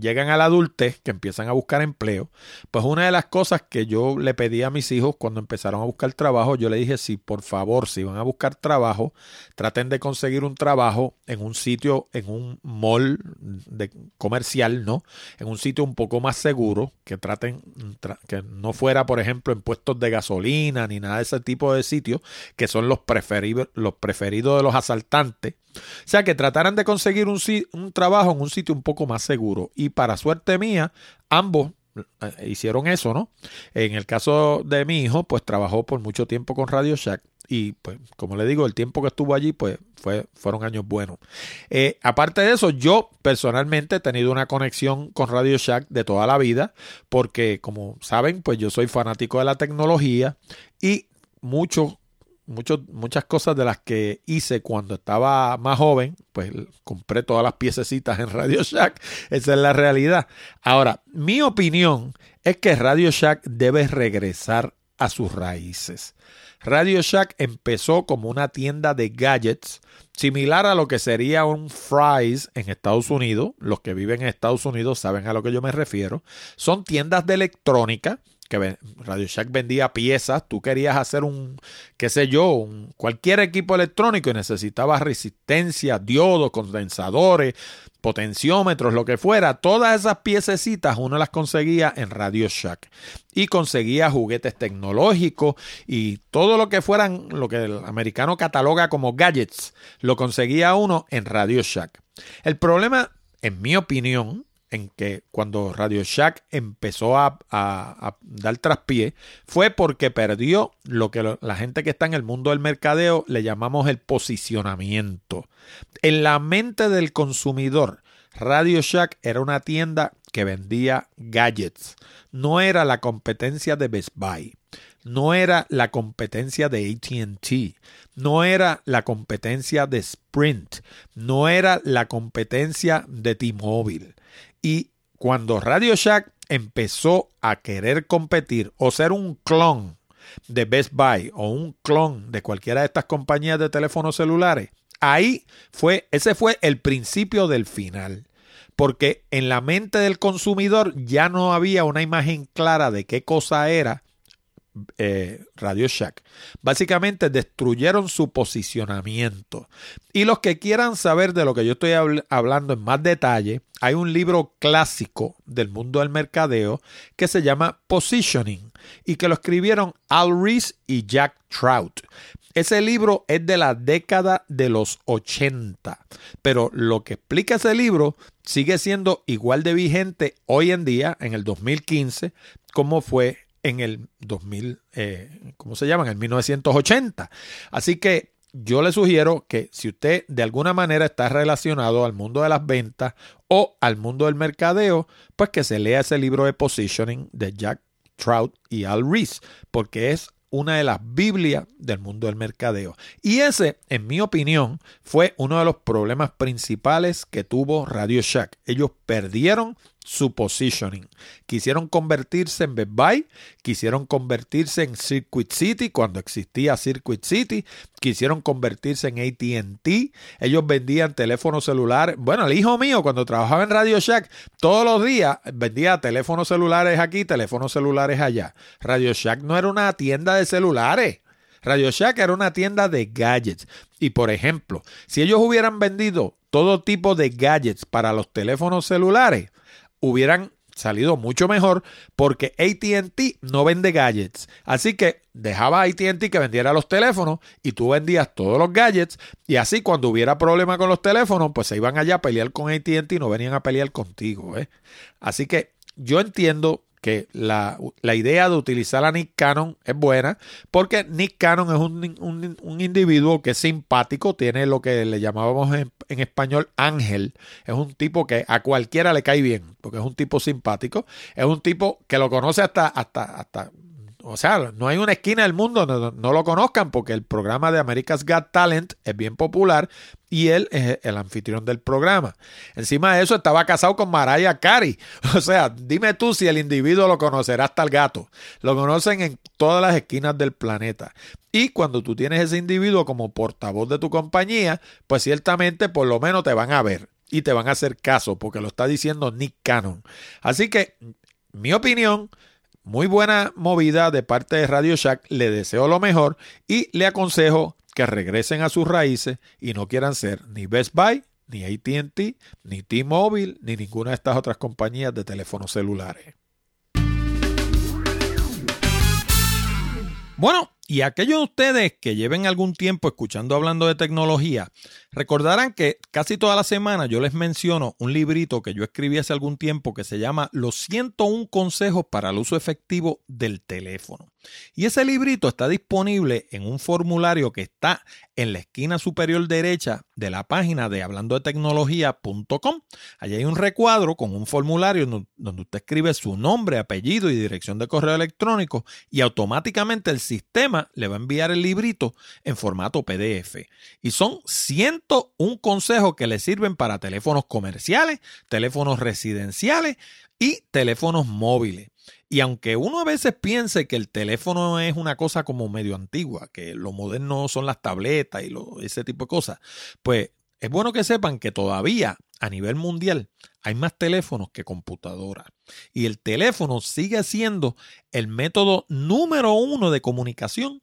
llegan a la adultez, que empiezan a buscar empleo, pues una de las cosas que yo le pedí a mis hijos cuando empezaron a buscar trabajo, yo le dije, si por favor, si van a buscar trabajo, traten de conseguir un trabajo en un sitio, en un mall de comercial, ¿no? En un sitio un poco más seguro, que traten, que no fuera, por ejemplo, en puestos de gasolina ni nada de ese tipo de sitios, que son los preferidos, los preferidos de los asaltantes. O sea, que trataran de conseguir un, un trabajo en un sitio un poco más seguro. Y para suerte mía, ambos eh, hicieron eso, ¿no? En el caso de mi hijo, pues trabajó por mucho tiempo con Radio Shack y pues como le digo, el tiempo que estuvo allí pues fue, fueron años buenos. Eh, aparte de eso, yo personalmente he tenido una conexión con Radio Shack de toda la vida porque como saben pues yo soy fanático de la tecnología y muchas cosas de las que hice cuando estaba más joven, pues compré todas las piececitas en Radio Shack. Esa es la realidad. Ahora, mi opinión es que Radio Shack debe regresar a sus raíces. Radio Shack empezó como una tienda de gadgets similar a lo que sería un Fry's en Estados Unidos. Los que viven en Estados Unidos saben a lo que yo me refiero. Son tiendas de electrónica que Radio Shack vendía piezas, tú querías hacer un, qué sé yo, un, cualquier equipo electrónico y necesitabas resistencia, diodos, condensadores, potenciómetros, lo que fuera, todas esas piececitas uno las conseguía en Radio Shack y conseguía juguetes tecnológicos y todo lo que fueran lo que el americano cataloga como gadgets, lo conseguía uno en Radio Shack. El problema, en mi opinión, en que cuando Radio Shack empezó a, dar traspié fue porque perdió lo que la gente que está en el mundo del mercadeo le llamamos el posicionamiento. En la mente del consumidor, Radio Shack era una tienda que vendía gadgets. No era la competencia de Best Buy. No era la competencia de ATT. No era la competencia de Sprint. No era la competencia de T-Mobile. Y cuando Radio Shack empezó a querer competir o ser un clon de Best Buy o un clon de cualquiera de estas compañías de teléfonos celulares, ahí fue, ese fue el principio del final. Porque en la mente del consumidor ya no había una imagen clara de qué cosa era eh, Radio Shack. Básicamente destruyeron su posicionamiento. Y los que quieran saber de lo que yo estoy hablando en más detalle, hay un libro clásico del mundo del mercadeo que se llama Positioning y que lo escribieron Al Reese y Jack Trout. Ese libro es de la década de los 80, pero lo que explica ese libro sigue siendo igual de vigente hoy en día, en el 2015, como fue en el 2000, eh, ¿cómo se llama? En el 1980. Así que yo le sugiero que si usted de alguna manera está relacionado al mundo de las ventas o al mundo del mercadeo, pues que se lea ese libro de Positioning de Jack Trout y Al Reese, porque es una de las Biblias del mundo del mercadeo. Y ese, en mi opinión, fue uno de los problemas principales que tuvo Radio Shack. Ellos perdieron su positioning. Quisieron convertirse en Best Buy, quisieron convertirse en Circuit City cuando existía Circuit City, quisieron convertirse en ATT. Ellos vendían teléfonos celulares. Bueno, el hijo mío cuando trabajaba en Radio Shack, todos los días vendía teléfonos celulares aquí, teléfonos celulares allá. Radio Shack no era una tienda de celulares. Radio Shack era una tienda de gadgets. Y por ejemplo, si ellos hubieran vendido todo tipo de gadgets para los teléfonos celulares, hubieran salido mucho mejor porque ATT no vende gadgets. Así que dejaba a ATT que vendiera los teléfonos y tú vendías todos los gadgets y así cuando hubiera problema con los teléfonos pues se iban allá a pelear con ATT y no venían a pelear contigo. ¿eh? Así que yo entiendo que la, idea de utilizar a Nick Cannon es buena, porque Nick Cannon es un, individuo que es simpático, tiene lo que le llamábamos en, en, español ángel, es un tipo que a cualquiera le cae bien, porque es un tipo simpático, es un tipo que lo conoce hasta, hasta, hasta o sea, no hay una esquina del mundo donde no, lo conozcan porque el programa de America's Got Talent es bien popular y él es el anfitrión del programa. Encima de eso estaba casado con Mariah Carey. O sea, dime tú si el individuo lo conocerá hasta el gato. Lo conocen en todas las esquinas del planeta. Y cuando tú tienes ese individuo como portavoz de tu compañía, pues ciertamente por lo menos te van a ver y te van a hacer caso porque lo está diciendo Nick Cannon. Así que, mi opinión, muy buena movida de parte de Radio Shack. Le deseo lo mejor y le aconsejo que regresen a sus raíces y no quieran ser ni Best Buy, ni ATT, ni T-Mobile, ni ninguna de estas otras compañías de teléfonos celulares. Bueno, Y aquellos de ustedes que lleven algún tiempo escuchando hablando de tecnología, recordarán que casi toda la semana yo les menciono un librito que yo escribí hace algún tiempo que se llama Los 101 consejos para el uso efectivo del teléfono. Y ese librito está disponible en un formulario que está en la esquina superior derecha de la página de hablando de tecnología.com. Allí hay un recuadro con un formulario donde usted escribe su nombre, apellido y dirección de correo electrónico y automáticamente el sistema le va a enviar el librito en formato PDF. Y son 101 consejos que le sirven para teléfonos comerciales, teléfonos residenciales y teléfonos móviles. Y aunque uno a veces piense que el teléfono es una cosa como medio antigua, que lo moderno son las tabletas y ese tipo de cosas, pues es bueno que sepan que todavía a nivel mundial hay más teléfonos que computadoras. Y el teléfono sigue siendo el método número uno de comunicación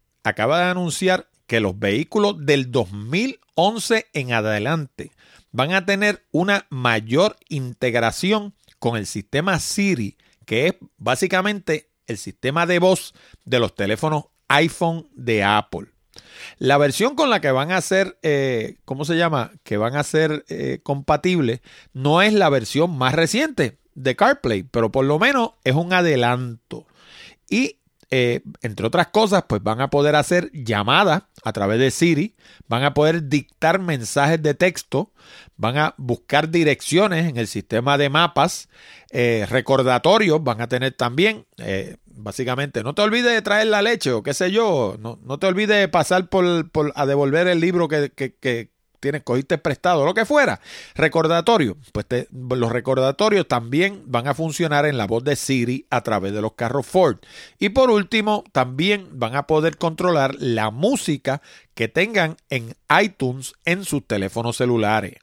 acaba de anunciar que los vehículos del 2011 en adelante van a tener una mayor integración con el sistema Siri, que es básicamente el sistema de voz de los teléfonos iPhone de Apple. La versión con la que van a ser, eh, ¿cómo se llama? Que van a ser eh, compatibles, no es la versión más reciente de CarPlay, pero por lo menos es un adelanto. Y eh, entre otras cosas, pues van a poder hacer llamadas a través de Siri, van a poder dictar mensajes de texto, van a buscar direcciones en el sistema de mapas, eh, recordatorios van a tener también, eh, básicamente, no te olvides de traer la leche o qué sé yo, no, no te olvides de pasar por, por, a devolver el libro que, que, que tienes, cogiste prestado, lo que fuera. Recordatorio, pues los recordatorios también van a funcionar en la voz de Siri a través de los carros Ford. Y por último, también van a poder controlar la música que tengan en iTunes en sus teléfonos celulares.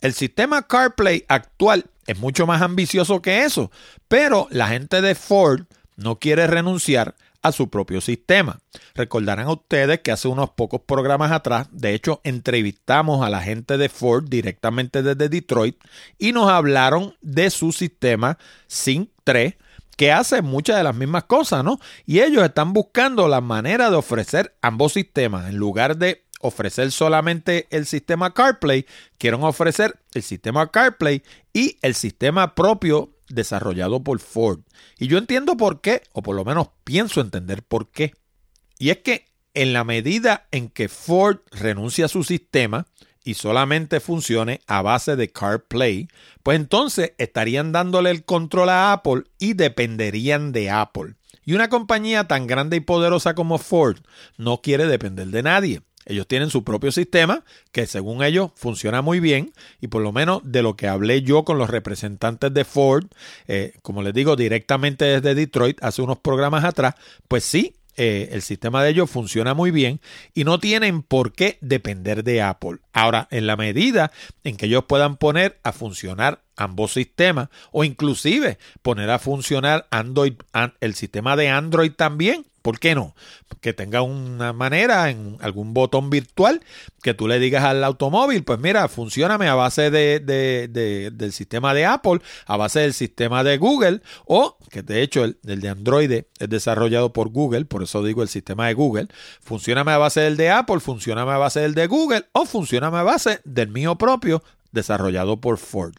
El sistema CarPlay actual es mucho más ambicioso que eso, pero la gente de Ford no quiere renunciar a su propio sistema. Recordarán ustedes que hace unos pocos programas atrás, de hecho, entrevistamos a la gente de Ford directamente desde Detroit y nos hablaron de su sistema Sync 3 que hace muchas de las mismas cosas, ¿no? Y ellos están buscando la manera de ofrecer ambos sistemas en lugar de ofrecer solamente el sistema CarPlay, quieren ofrecer el sistema CarPlay y el sistema propio desarrollado por Ford. Y yo entiendo por qué, o por lo menos pienso entender por qué. Y es que en la medida en que Ford renuncia a su sistema y solamente funcione a base de CarPlay, pues entonces estarían dándole el control a Apple y dependerían de Apple. Y una compañía tan grande y poderosa como Ford no quiere depender de nadie. Ellos tienen su propio sistema que según ellos funciona muy bien y por lo menos de lo que hablé yo con los representantes de Ford, eh, como les digo, directamente desde Detroit hace unos programas atrás, pues sí, eh, el sistema de ellos funciona muy bien y no tienen por qué depender de Apple. Ahora, en la medida en que ellos puedan poner a funcionar ambos sistemas o inclusive poner a funcionar Android, el sistema de Android también, ¿Por qué no? Que tenga una manera en algún botón virtual que tú le digas al automóvil, pues mira, funcioname a base de, del sistema de Apple, a base del sistema de Google, o que de hecho el, de Android es desarrollado por Google, por eso digo el sistema de Google, funcioname a base del de Apple, funcioname a base del de Google, o funcioname a base del mío propio, desarrollado por Ford.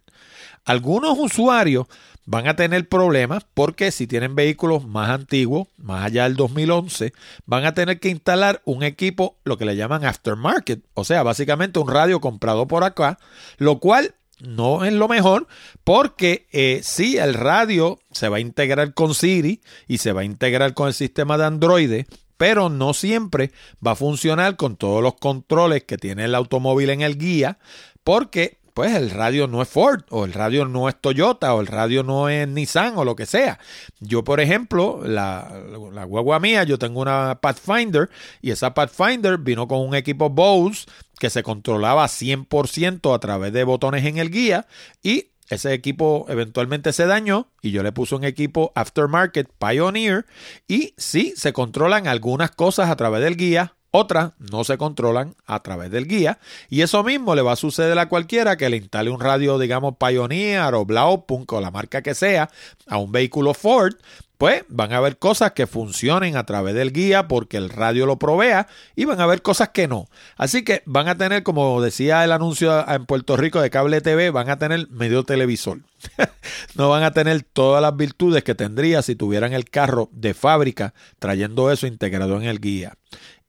Algunos usuarios van a tener problemas porque si tienen vehículos más antiguos, más allá del 2011, van a tener que instalar un equipo, lo que le llaman aftermarket, o sea, básicamente un radio comprado por acá, lo cual no es lo mejor porque eh, sí, el radio se va a integrar con Siri y se va a integrar con el sistema de Android, pero no siempre va a funcionar con todos los controles que tiene el automóvil en el guía porque pues el radio no es Ford o el radio no es Toyota o el radio no es Nissan o lo que sea. Yo, por ejemplo, la, la guagua mía, yo tengo una Pathfinder y esa Pathfinder vino con un equipo Bose que se controlaba 100% a través de botones en el guía y ese equipo eventualmente se dañó y yo le puse un equipo aftermarket Pioneer y sí se controlan algunas cosas a través del guía, otras no se controlan a través del guía y eso mismo le va a suceder a cualquiera que le instale un radio, digamos, Pioneer o Blaupunk o la marca que sea a un vehículo Ford, pues van a haber cosas que funcionen a través del guía porque el radio lo provea y van a haber cosas que no. Así que van a tener, como decía el anuncio en Puerto Rico de cable TV, van a tener medio televisor. no van a tener todas las virtudes que tendría si tuvieran el carro de fábrica trayendo eso integrado en el guía.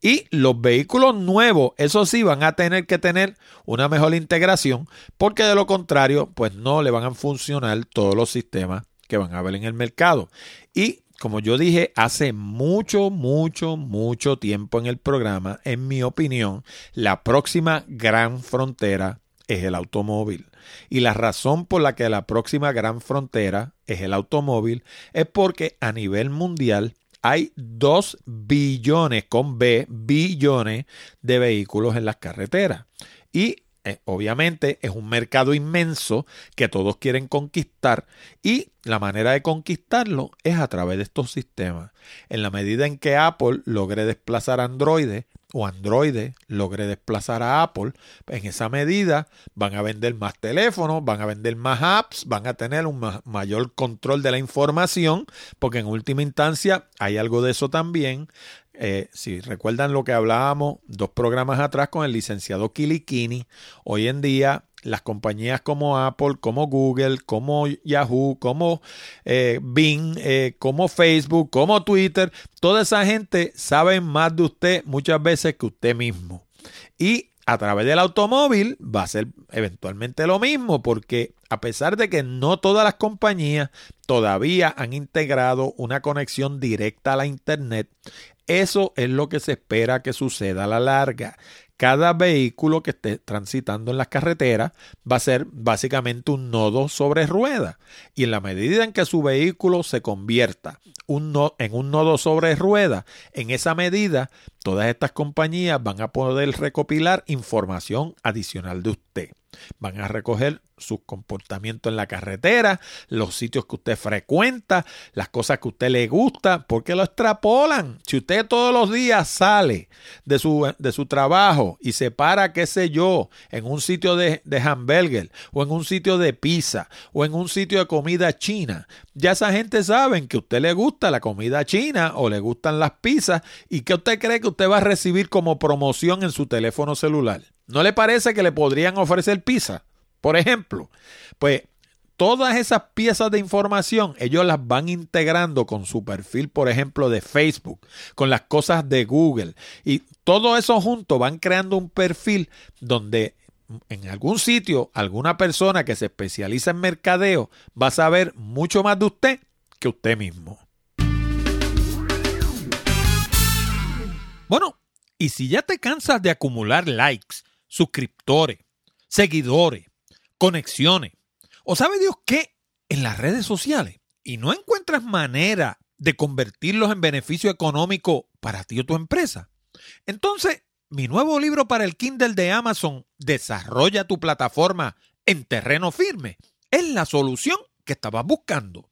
Y los vehículos nuevos, eso sí, van a tener que tener una mejor integración, porque de lo contrario, pues no le van a funcionar todos los sistemas que van a haber en el mercado. Y como yo dije hace mucho, mucho, mucho tiempo en el programa, en mi opinión, la próxima gran frontera es el automóvil. Y la razón por la que la próxima gran frontera es el automóvil es porque a nivel mundial hay 2 billones, con B, billones de vehículos en las carreteras. Y eh, obviamente es un mercado inmenso que todos quieren conquistar y la manera de conquistarlo es a través de estos sistemas. En la medida en que Apple logre desplazar Android, o Android logre desplazar a Apple, en esa medida van a vender más teléfonos, van a vender más apps, van a tener un mayor control de la información, porque en última instancia hay algo de eso también. Eh, si recuerdan lo que hablábamos dos programas atrás con el licenciado Kilikini, hoy en día las compañías como Apple, como Google, como Yahoo, como eh, Bing, eh, como Facebook, como Twitter, toda esa gente sabe más de usted muchas veces que usted mismo. Y a través del automóvil va a ser eventualmente lo mismo, porque a pesar de que no todas las compañías todavía han integrado una conexión directa a la Internet, eso es lo que se espera que suceda a la larga cada vehículo que esté transitando en las carreteras va a ser básicamente un nodo sobre rueda. Y en la medida en que su vehículo se convierta en un nodo sobre rueda, en esa medida todas estas compañías van a poder recopilar información adicional de usted. Van a recoger su comportamiento en la carretera, los sitios que usted frecuenta, las cosas que usted le gusta, porque lo extrapolan. Si usted todos los días sale de su, de su trabajo y se para, qué sé yo, en un sitio de, de hamburger o en un sitio de pizza o en un sitio de comida china, ya esa gente sabe que a usted le gusta la comida china o le gustan las pizzas y que usted cree que usted va a recibir como promoción en su teléfono celular. ¿No le parece que le podrían ofrecer pizza? Por ejemplo, pues todas esas piezas de información ellos las van integrando con su perfil, por ejemplo, de Facebook, con las cosas de Google. Y todo eso junto van creando un perfil donde en algún sitio alguna persona que se especializa en mercadeo va a saber mucho más de usted que usted mismo. Bueno, y si ya te cansas de acumular likes, suscriptores, seguidores, conexiones. ¿O sabe Dios qué? En las redes sociales. Y no encuentras manera de convertirlos en beneficio económico para ti o tu empresa. Entonces, mi nuevo libro para el Kindle de Amazon, Desarrolla tu plataforma en terreno firme, es la solución que estabas buscando.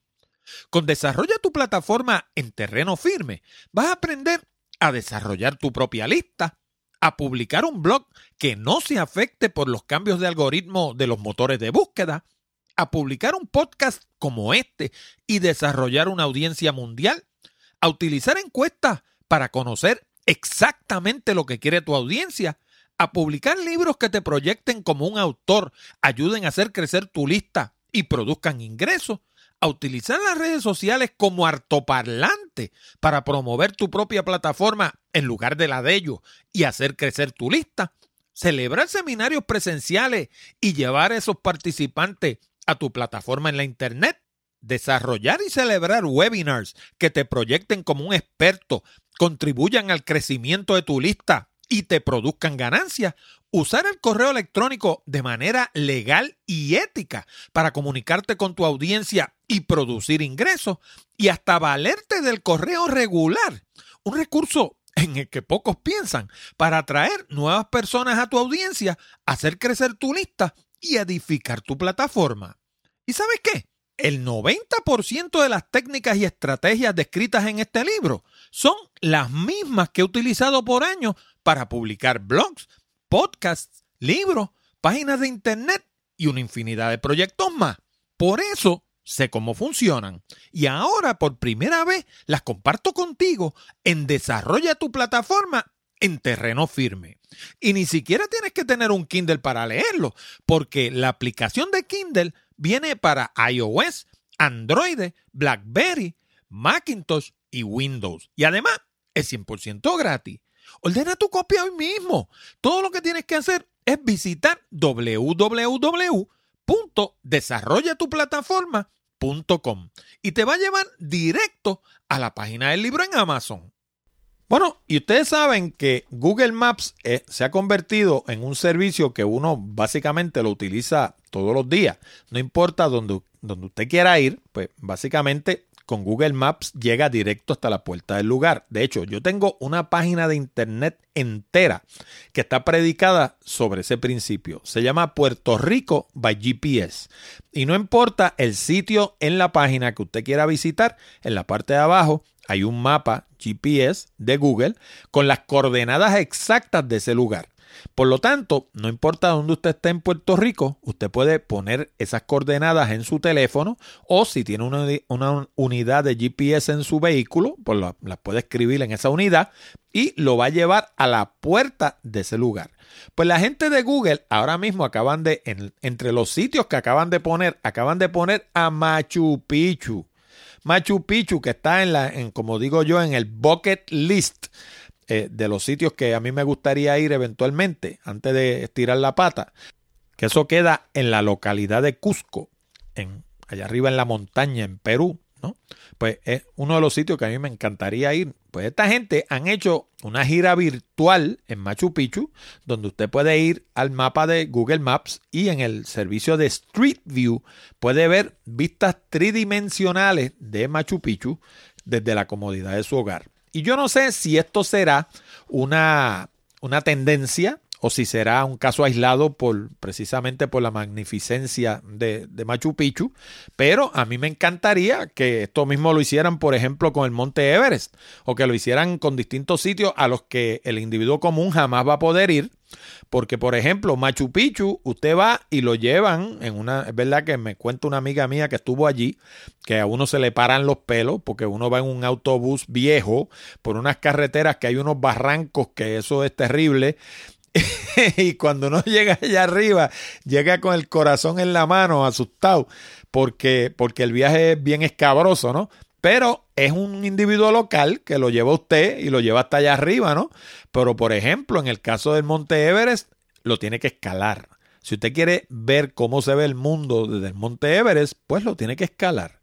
Con Desarrolla tu plataforma en terreno firme, vas a aprender a desarrollar tu propia lista, a publicar un blog que no se afecte por los cambios de algoritmo de los motores de búsqueda, a publicar un podcast como este y desarrollar una audiencia mundial, a utilizar encuestas para conocer exactamente lo que quiere tu audiencia, a publicar libros que te proyecten como un autor, ayuden a hacer crecer tu lista y produzcan ingresos, a utilizar las redes sociales como hartoparlante para promover tu propia plataforma en lugar de la de ellos y hacer crecer tu lista, celebrar seminarios presenciales y llevar a esos participantes a tu plataforma en la Internet, desarrollar y celebrar webinars que te proyecten como un experto, contribuyan al crecimiento de tu lista y te produzcan ganancias, usar el correo electrónico de manera legal y ética para comunicarte con tu audiencia y producir ingresos y hasta valerte del correo regular, un recurso en el que pocos piensan para atraer nuevas personas a tu audiencia, hacer crecer tu lista y edificar tu plataforma. ¿Y sabes qué? El 90% de las técnicas y estrategias descritas en este libro son las mismas que he utilizado por años para publicar blogs, podcasts, libros, páginas de internet y una infinidad de proyectos más. Por eso sé cómo funcionan y ahora por primera vez las comparto contigo en Desarrolla tu plataforma en terreno firme. Y ni siquiera tienes que tener un Kindle para leerlo, porque la aplicación de Kindle viene para iOS, Android, BlackBerry, Macintosh y Windows. Y además es 100% gratis. Ordena tu copia hoy mismo. Todo lo que tienes que hacer es visitar www.desarrollatuplataforma.com y te va a llevar directo a la página del libro en Amazon. Bueno, y ustedes saben que Google Maps eh, se ha convertido en un servicio que uno básicamente lo utiliza todos los días. No importa dónde, donde usted quiera ir, pues básicamente con Google Maps llega directo hasta la puerta del lugar. De hecho, yo tengo una página de internet entera que está predicada sobre ese principio. Se llama Puerto Rico by GPS. Y no importa el sitio en la página que usted quiera visitar, en la parte de abajo hay un mapa GPS de Google con las coordenadas exactas de ese lugar. Por lo tanto, no importa dónde usted esté en Puerto Rico, usted puede poner esas coordenadas en su teléfono o si tiene una, unidad de GPS en su vehículo, pues las puede escribir en esa unidad y lo va a llevar a la puerta de ese lugar. Pues la gente de Google ahora mismo acaban de, entre los sitios que acaban de poner, acaban de poner a Machu Picchu. Machu Picchu, que está en la, en, como digo yo, en el bucket list eh, de los sitios que a mí me gustaría ir eventualmente, antes de estirar la pata, que eso queda en la localidad de Cusco, en, allá arriba en la montaña, en Perú, ¿no? Pues es uno de los sitios que a mí me encantaría ir. Pues esta gente han hecho una gira virtual en Machu Picchu, donde usted puede ir al mapa de Google Maps y en el servicio de Street View puede ver vistas tridimensionales de Machu Picchu desde la comodidad de su hogar. Y yo no sé si esto será una, una tendencia o si será un caso aislado por precisamente por la magnificencia de, Machu Picchu, pero a mí me encantaría que esto mismo lo hicieran, por ejemplo, con el Monte Everest, o que lo hicieran con distintos sitios a los que el individuo común jamás va a poder ir, porque, por ejemplo, Machu Picchu, usted va y lo llevan en una. Es verdad que me cuenta una amiga mía que estuvo allí, que a uno se le paran los pelos, porque uno va en un autobús viejo por unas carreteras que hay unos barrancos, que eso es terrible. y cuando uno llega allá arriba, llega con el corazón en la mano, asustado, porque, porque el viaje es bien escabroso, ¿no? Pero es un individuo local que lo lleva usted y lo lleva hasta allá arriba, ¿no? Pero, por ejemplo, en el caso del Monte Everest, lo tiene que escalar. Si usted quiere ver cómo se ve el mundo desde el Monte Everest, pues lo tiene que escalar.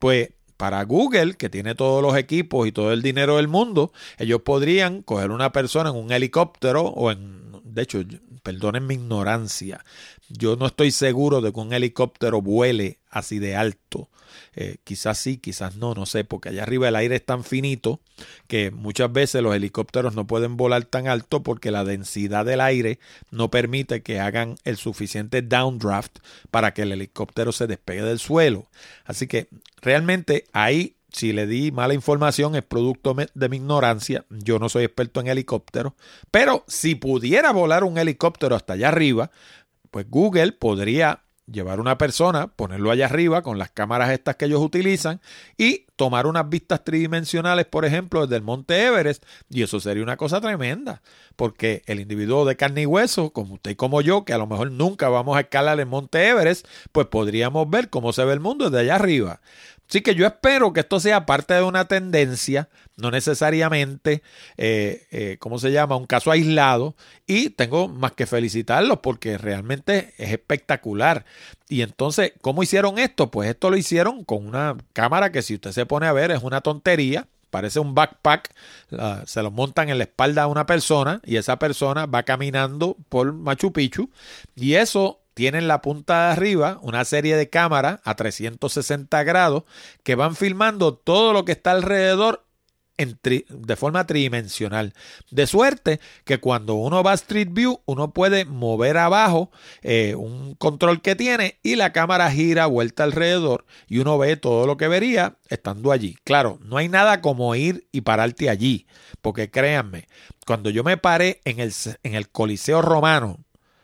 Pues para Google, que tiene todos los equipos y todo el dinero del mundo, ellos podrían coger una persona en un helicóptero o en, de hecho, perdonen mi ignorancia, yo no estoy seguro de que un helicóptero vuele así de alto. Eh, quizás sí, quizás no, no sé, porque allá arriba el aire es tan finito que muchas veces los helicópteros no pueden volar tan alto porque la densidad del aire no permite que hagan el suficiente downdraft para que el helicóptero se despegue del suelo. Así que realmente ahí si le di mala información es producto de mi ignorancia. Yo no soy experto en helicópteros. Pero si pudiera volar un helicóptero hasta allá arriba, pues Google podría llevar una persona, ponerlo allá arriba con las cámaras estas que ellos utilizan y tomar unas vistas tridimensionales, por ejemplo, desde el Monte Everest, y eso sería una cosa tremenda, porque el individuo de carne y hueso, como usted y como yo, que a lo mejor nunca vamos a escalar el Monte Everest, pues podríamos ver cómo se ve el mundo desde allá arriba. Así que yo espero que esto sea parte de una tendencia, no necesariamente, eh, eh, ¿cómo se llama? Un caso aislado. Y tengo más que felicitarlos porque realmente es espectacular. Y entonces, ¿cómo hicieron esto? Pues esto lo hicieron con una cámara que si usted se pone a ver es una tontería. Parece un backpack, se lo montan en la espalda a una persona y esa persona va caminando por Machu Picchu y eso tiene en la punta de arriba una serie de cámaras a 360 grados que van filmando todo lo que está alrededor de forma tridimensional. De suerte que cuando uno va a Street View, uno puede mover abajo eh, un control que tiene y la cámara gira vuelta alrededor y uno ve todo lo que vería estando allí. Claro, no hay nada como ir y pararte allí, porque créanme, cuando yo me paré en el, en el Coliseo Romano,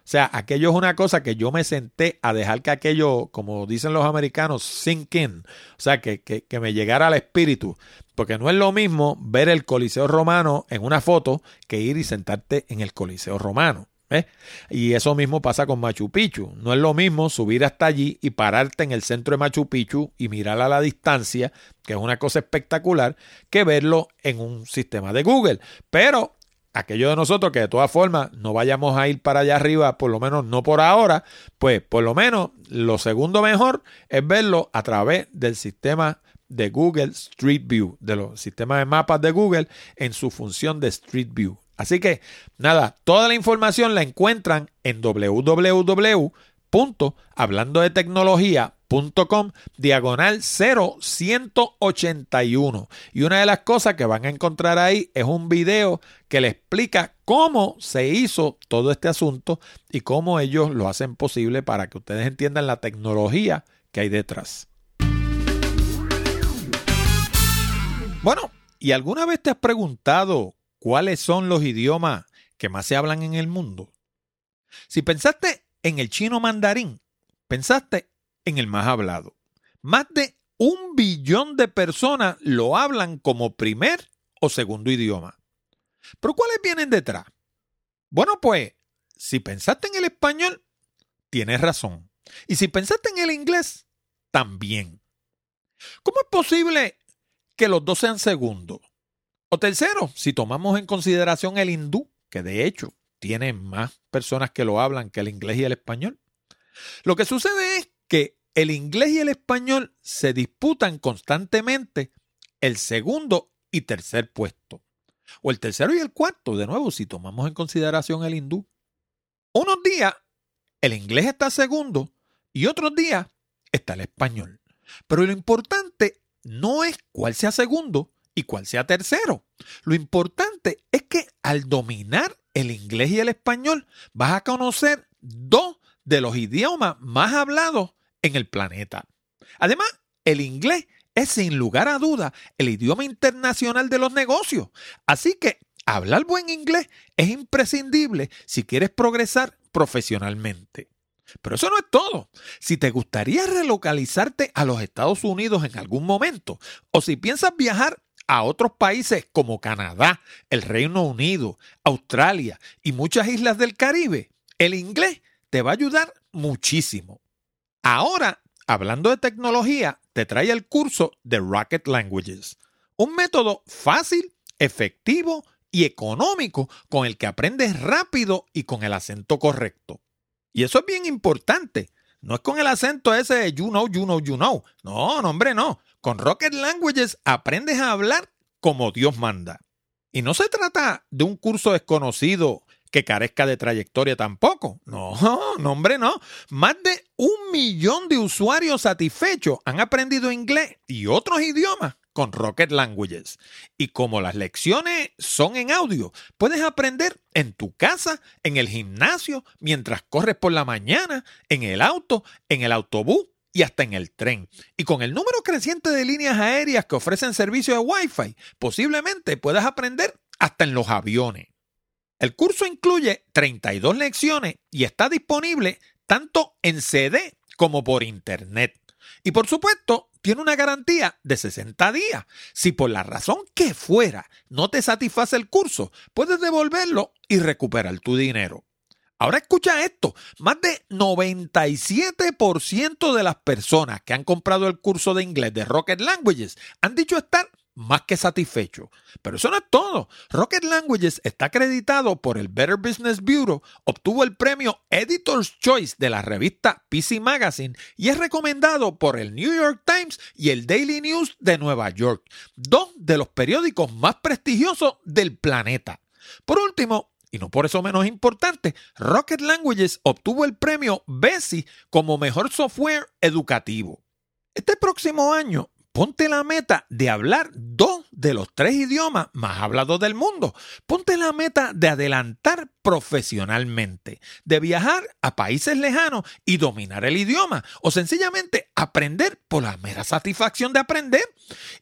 sea, aquello es una cosa que yo me senté a dejar que aquello, como dicen los americanos, sink in. O sea, que, que, me llegara al espíritu. Porque no es lo mismo ver el Coliseo Romano en una foto que ir y sentarte en el Coliseo Romano. Y eso mismo pasa con Machu Picchu. No es lo mismo subir hasta allí y pararte en el centro de Machu Picchu y mirar a la distancia, que es una cosa espectacular, que verlo en un sistema de Google. Pero aquellos de nosotros que de todas formas no vayamos a ir para allá arriba, por lo menos no por ahora, pues por lo menos lo segundo mejor es verlo a través del sistema de Google Street View, de los sistemas de mapas de Google en su función de Street View. Así que nada, toda la información la encuentran en www.hablando de tecnología Com, diagonal 0181. Y una de las cosas que van a encontrar ahí es un video que le explica cómo se hizo todo este asunto y cómo ellos lo hacen posible para que ustedes entiendan la tecnología que hay detrás. Bueno, ¿y alguna vez te has preguntado cuáles son los idiomas que más se hablan en el mundo? Si pensaste en el chino mandarín, pensaste en el más hablado. Más de un billón de personas lo hablan como primer o segundo idioma. Pero ¿cuáles vienen detrás? Bueno, pues, si pensaste en el español, tienes razón. Y si pensaste en el inglés, también. ¿Cómo es posible que los dos sean segundos? O tercero, si tomamos en consideración el hindú, que de hecho tiene más personas que lo hablan que el inglés y el español. Lo que sucede es que el inglés y el español se disputan constantemente el segundo y tercer puesto. O el tercero y el cuarto, de nuevo, si tomamos en consideración el hindú. Unos días el inglés está segundo y otros días está el español. Pero lo importante no es cuál sea segundo y cuál sea tercero. Lo importante es que al dominar el inglés y el español vas a conocer dos de los idiomas más hablados en el planeta. Además, el inglés es sin lugar a duda el idioma internacional de los negocios. Así que hablar buen inglés es imprescindible si quieres progresar profesionalmente. Pero eso no es todo. Si te gustaría relocalizarte a los Estados Unidos en algún momento, o si piensas viajar a otros países como Canadá, el Reino Unido, Australia y muchas islas del Caribe, el inglés te va a ayudar muchísimo. Ahora, hablando de tecnología, te trae el curso de Rocket Languages, un método fácil, efectivo y económico con el que aprendes rápido y con el acento correcto. Y eso es bien importante. No es con el acento ese de you know, you know, you know. No, no, hombre, no. Con Rocket Languages aprendes a hablar como Dios manda. Y no se trata de un curso desconocido que carezca de trayectoria tampoco. No, no, hombre, no. Más de un millón de usuarios satisfechos han aprendido inglés y otros idiomas con Rocket Languages. Y como las lecciones son en audio, puedes aprender en tu casa, en el gimnasio, mientras corres por la mañana, en el auto, en el autobús y hasta en el tren. Y con el número creciente de líneas aéreas que ofrecen servicio de Wi-Fi, posiblemente puedas aprender hasta en los aviones. El curso incluye 32 lecciones y está disponible tanto en CD como por Internet. Y por supuesto, tiene una garantía de 60 días. Si por la razón que fuera no te satisface el curso, puedes devolverlo y recuperar tu dinero. Ahora escucha esto, más de 97% de las personas que han comprado el curso de inglés de Rocket Languages han dicho estar más que satisfechos. Pero eso no es todo. Rocket Languages está acreditado por el Better Business Bureau, obtuvo el premio Editor's Choice de la revista PC Magazine y es recomendado por el New York Times y el Daily News de Nueva York, dos de los periódicos más prestigiosos del planeta. Por último, y no por eso menos importante, Rocket Languages obtuvo el premio BESI como mejor software educativo. Este próximo año, ponte la meta de hablar dos de los tres idiomas más hablados del mundo. Ponte la meta de adelantar profesionalmente, de viajar a países lejanos y dominar el idioma, o sencillamente aprender por la mera satisfacción de aprender.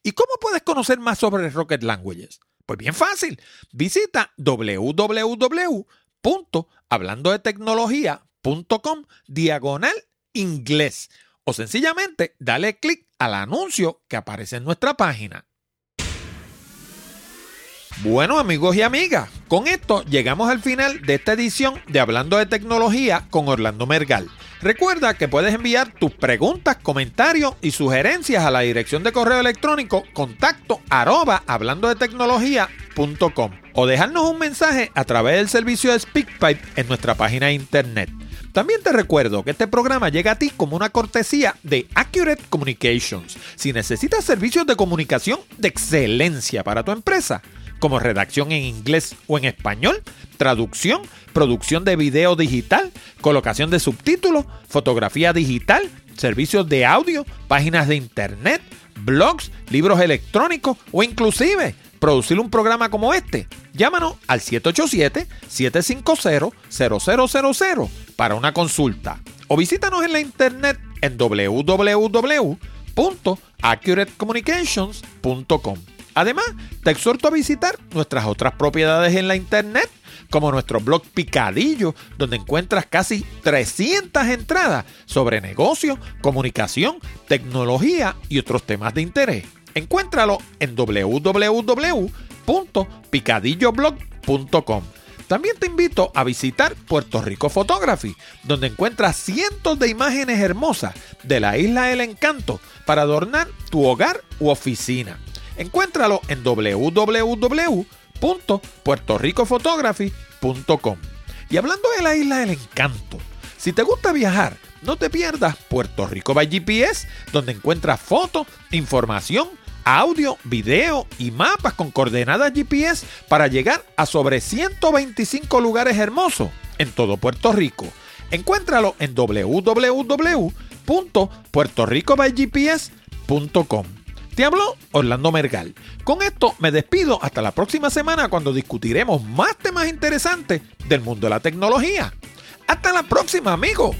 ¿Y cómo puedes conocer más sobre Rocket Languages? Pues bien fácil, visita www.hablandodetecnología.com diagonal inglés o sencillamente dale clic al anuncio que aparece en nuestra página. Bueno amigos y amigas, con esto llegamos al final de esta edición de Hablando de Tecnología con Orlando Mergal. Recuerda que puedes enviar tus preguntas, comentarios y sugerencias a la dirección de correo electrónico contacto arroba hablando de tecnología.com o dejarnos un mensaje a través del servicio de SpeakPipe en nuestra página de internet. También te recuerdo que este programa llega a ti como una cortesía de Accurate Communications. Si necesitas servicios de comunicación de excelencia para tu empresa, como redacción en inglés o en español, traducción, producción de video digital, colocación de subtítulos, fotografía digital, servicios de audio, páginas de internet, blogs, libros electrónicos o inclusive producir un programa como este. Llámanos al 787-750-0000 para una consulta o visítanos en la internet en www.accuratecommunications.com. Además, te exhorto a visitar nuestras otras propiedades en la internet, como nuestro blog Picadillo, donde encuentras casi 300 entradas sobre negocio, comunicación, tecnología y otros temas de interés. Encuéntralo en www.picadilloblog.com. También te invito a visitar Puerto Rico Photography, donde encuentras cientos de imágenes hermosas de la isla del encanto para adornar tu hogar u oficina. Encuéntralo en www.puertoricophotography.com. Y hablando de la isla del encanto, si te gusta viajar, no te pierdas Puerto Rico by GPS, donde encuentras fotos, información, audio, video y mapas con coordenadas GPS para llegar a sobre 125 lugares hermosos en todo Puerto Rico. Encuéntralo en www.puertoricobygps.com. Te habló Orlando Mergal. Con esto me despido hasta la próxima semana cuando discutiremos más temas interesantes del mundo de la tecnología. Hasta la próxima, amigo.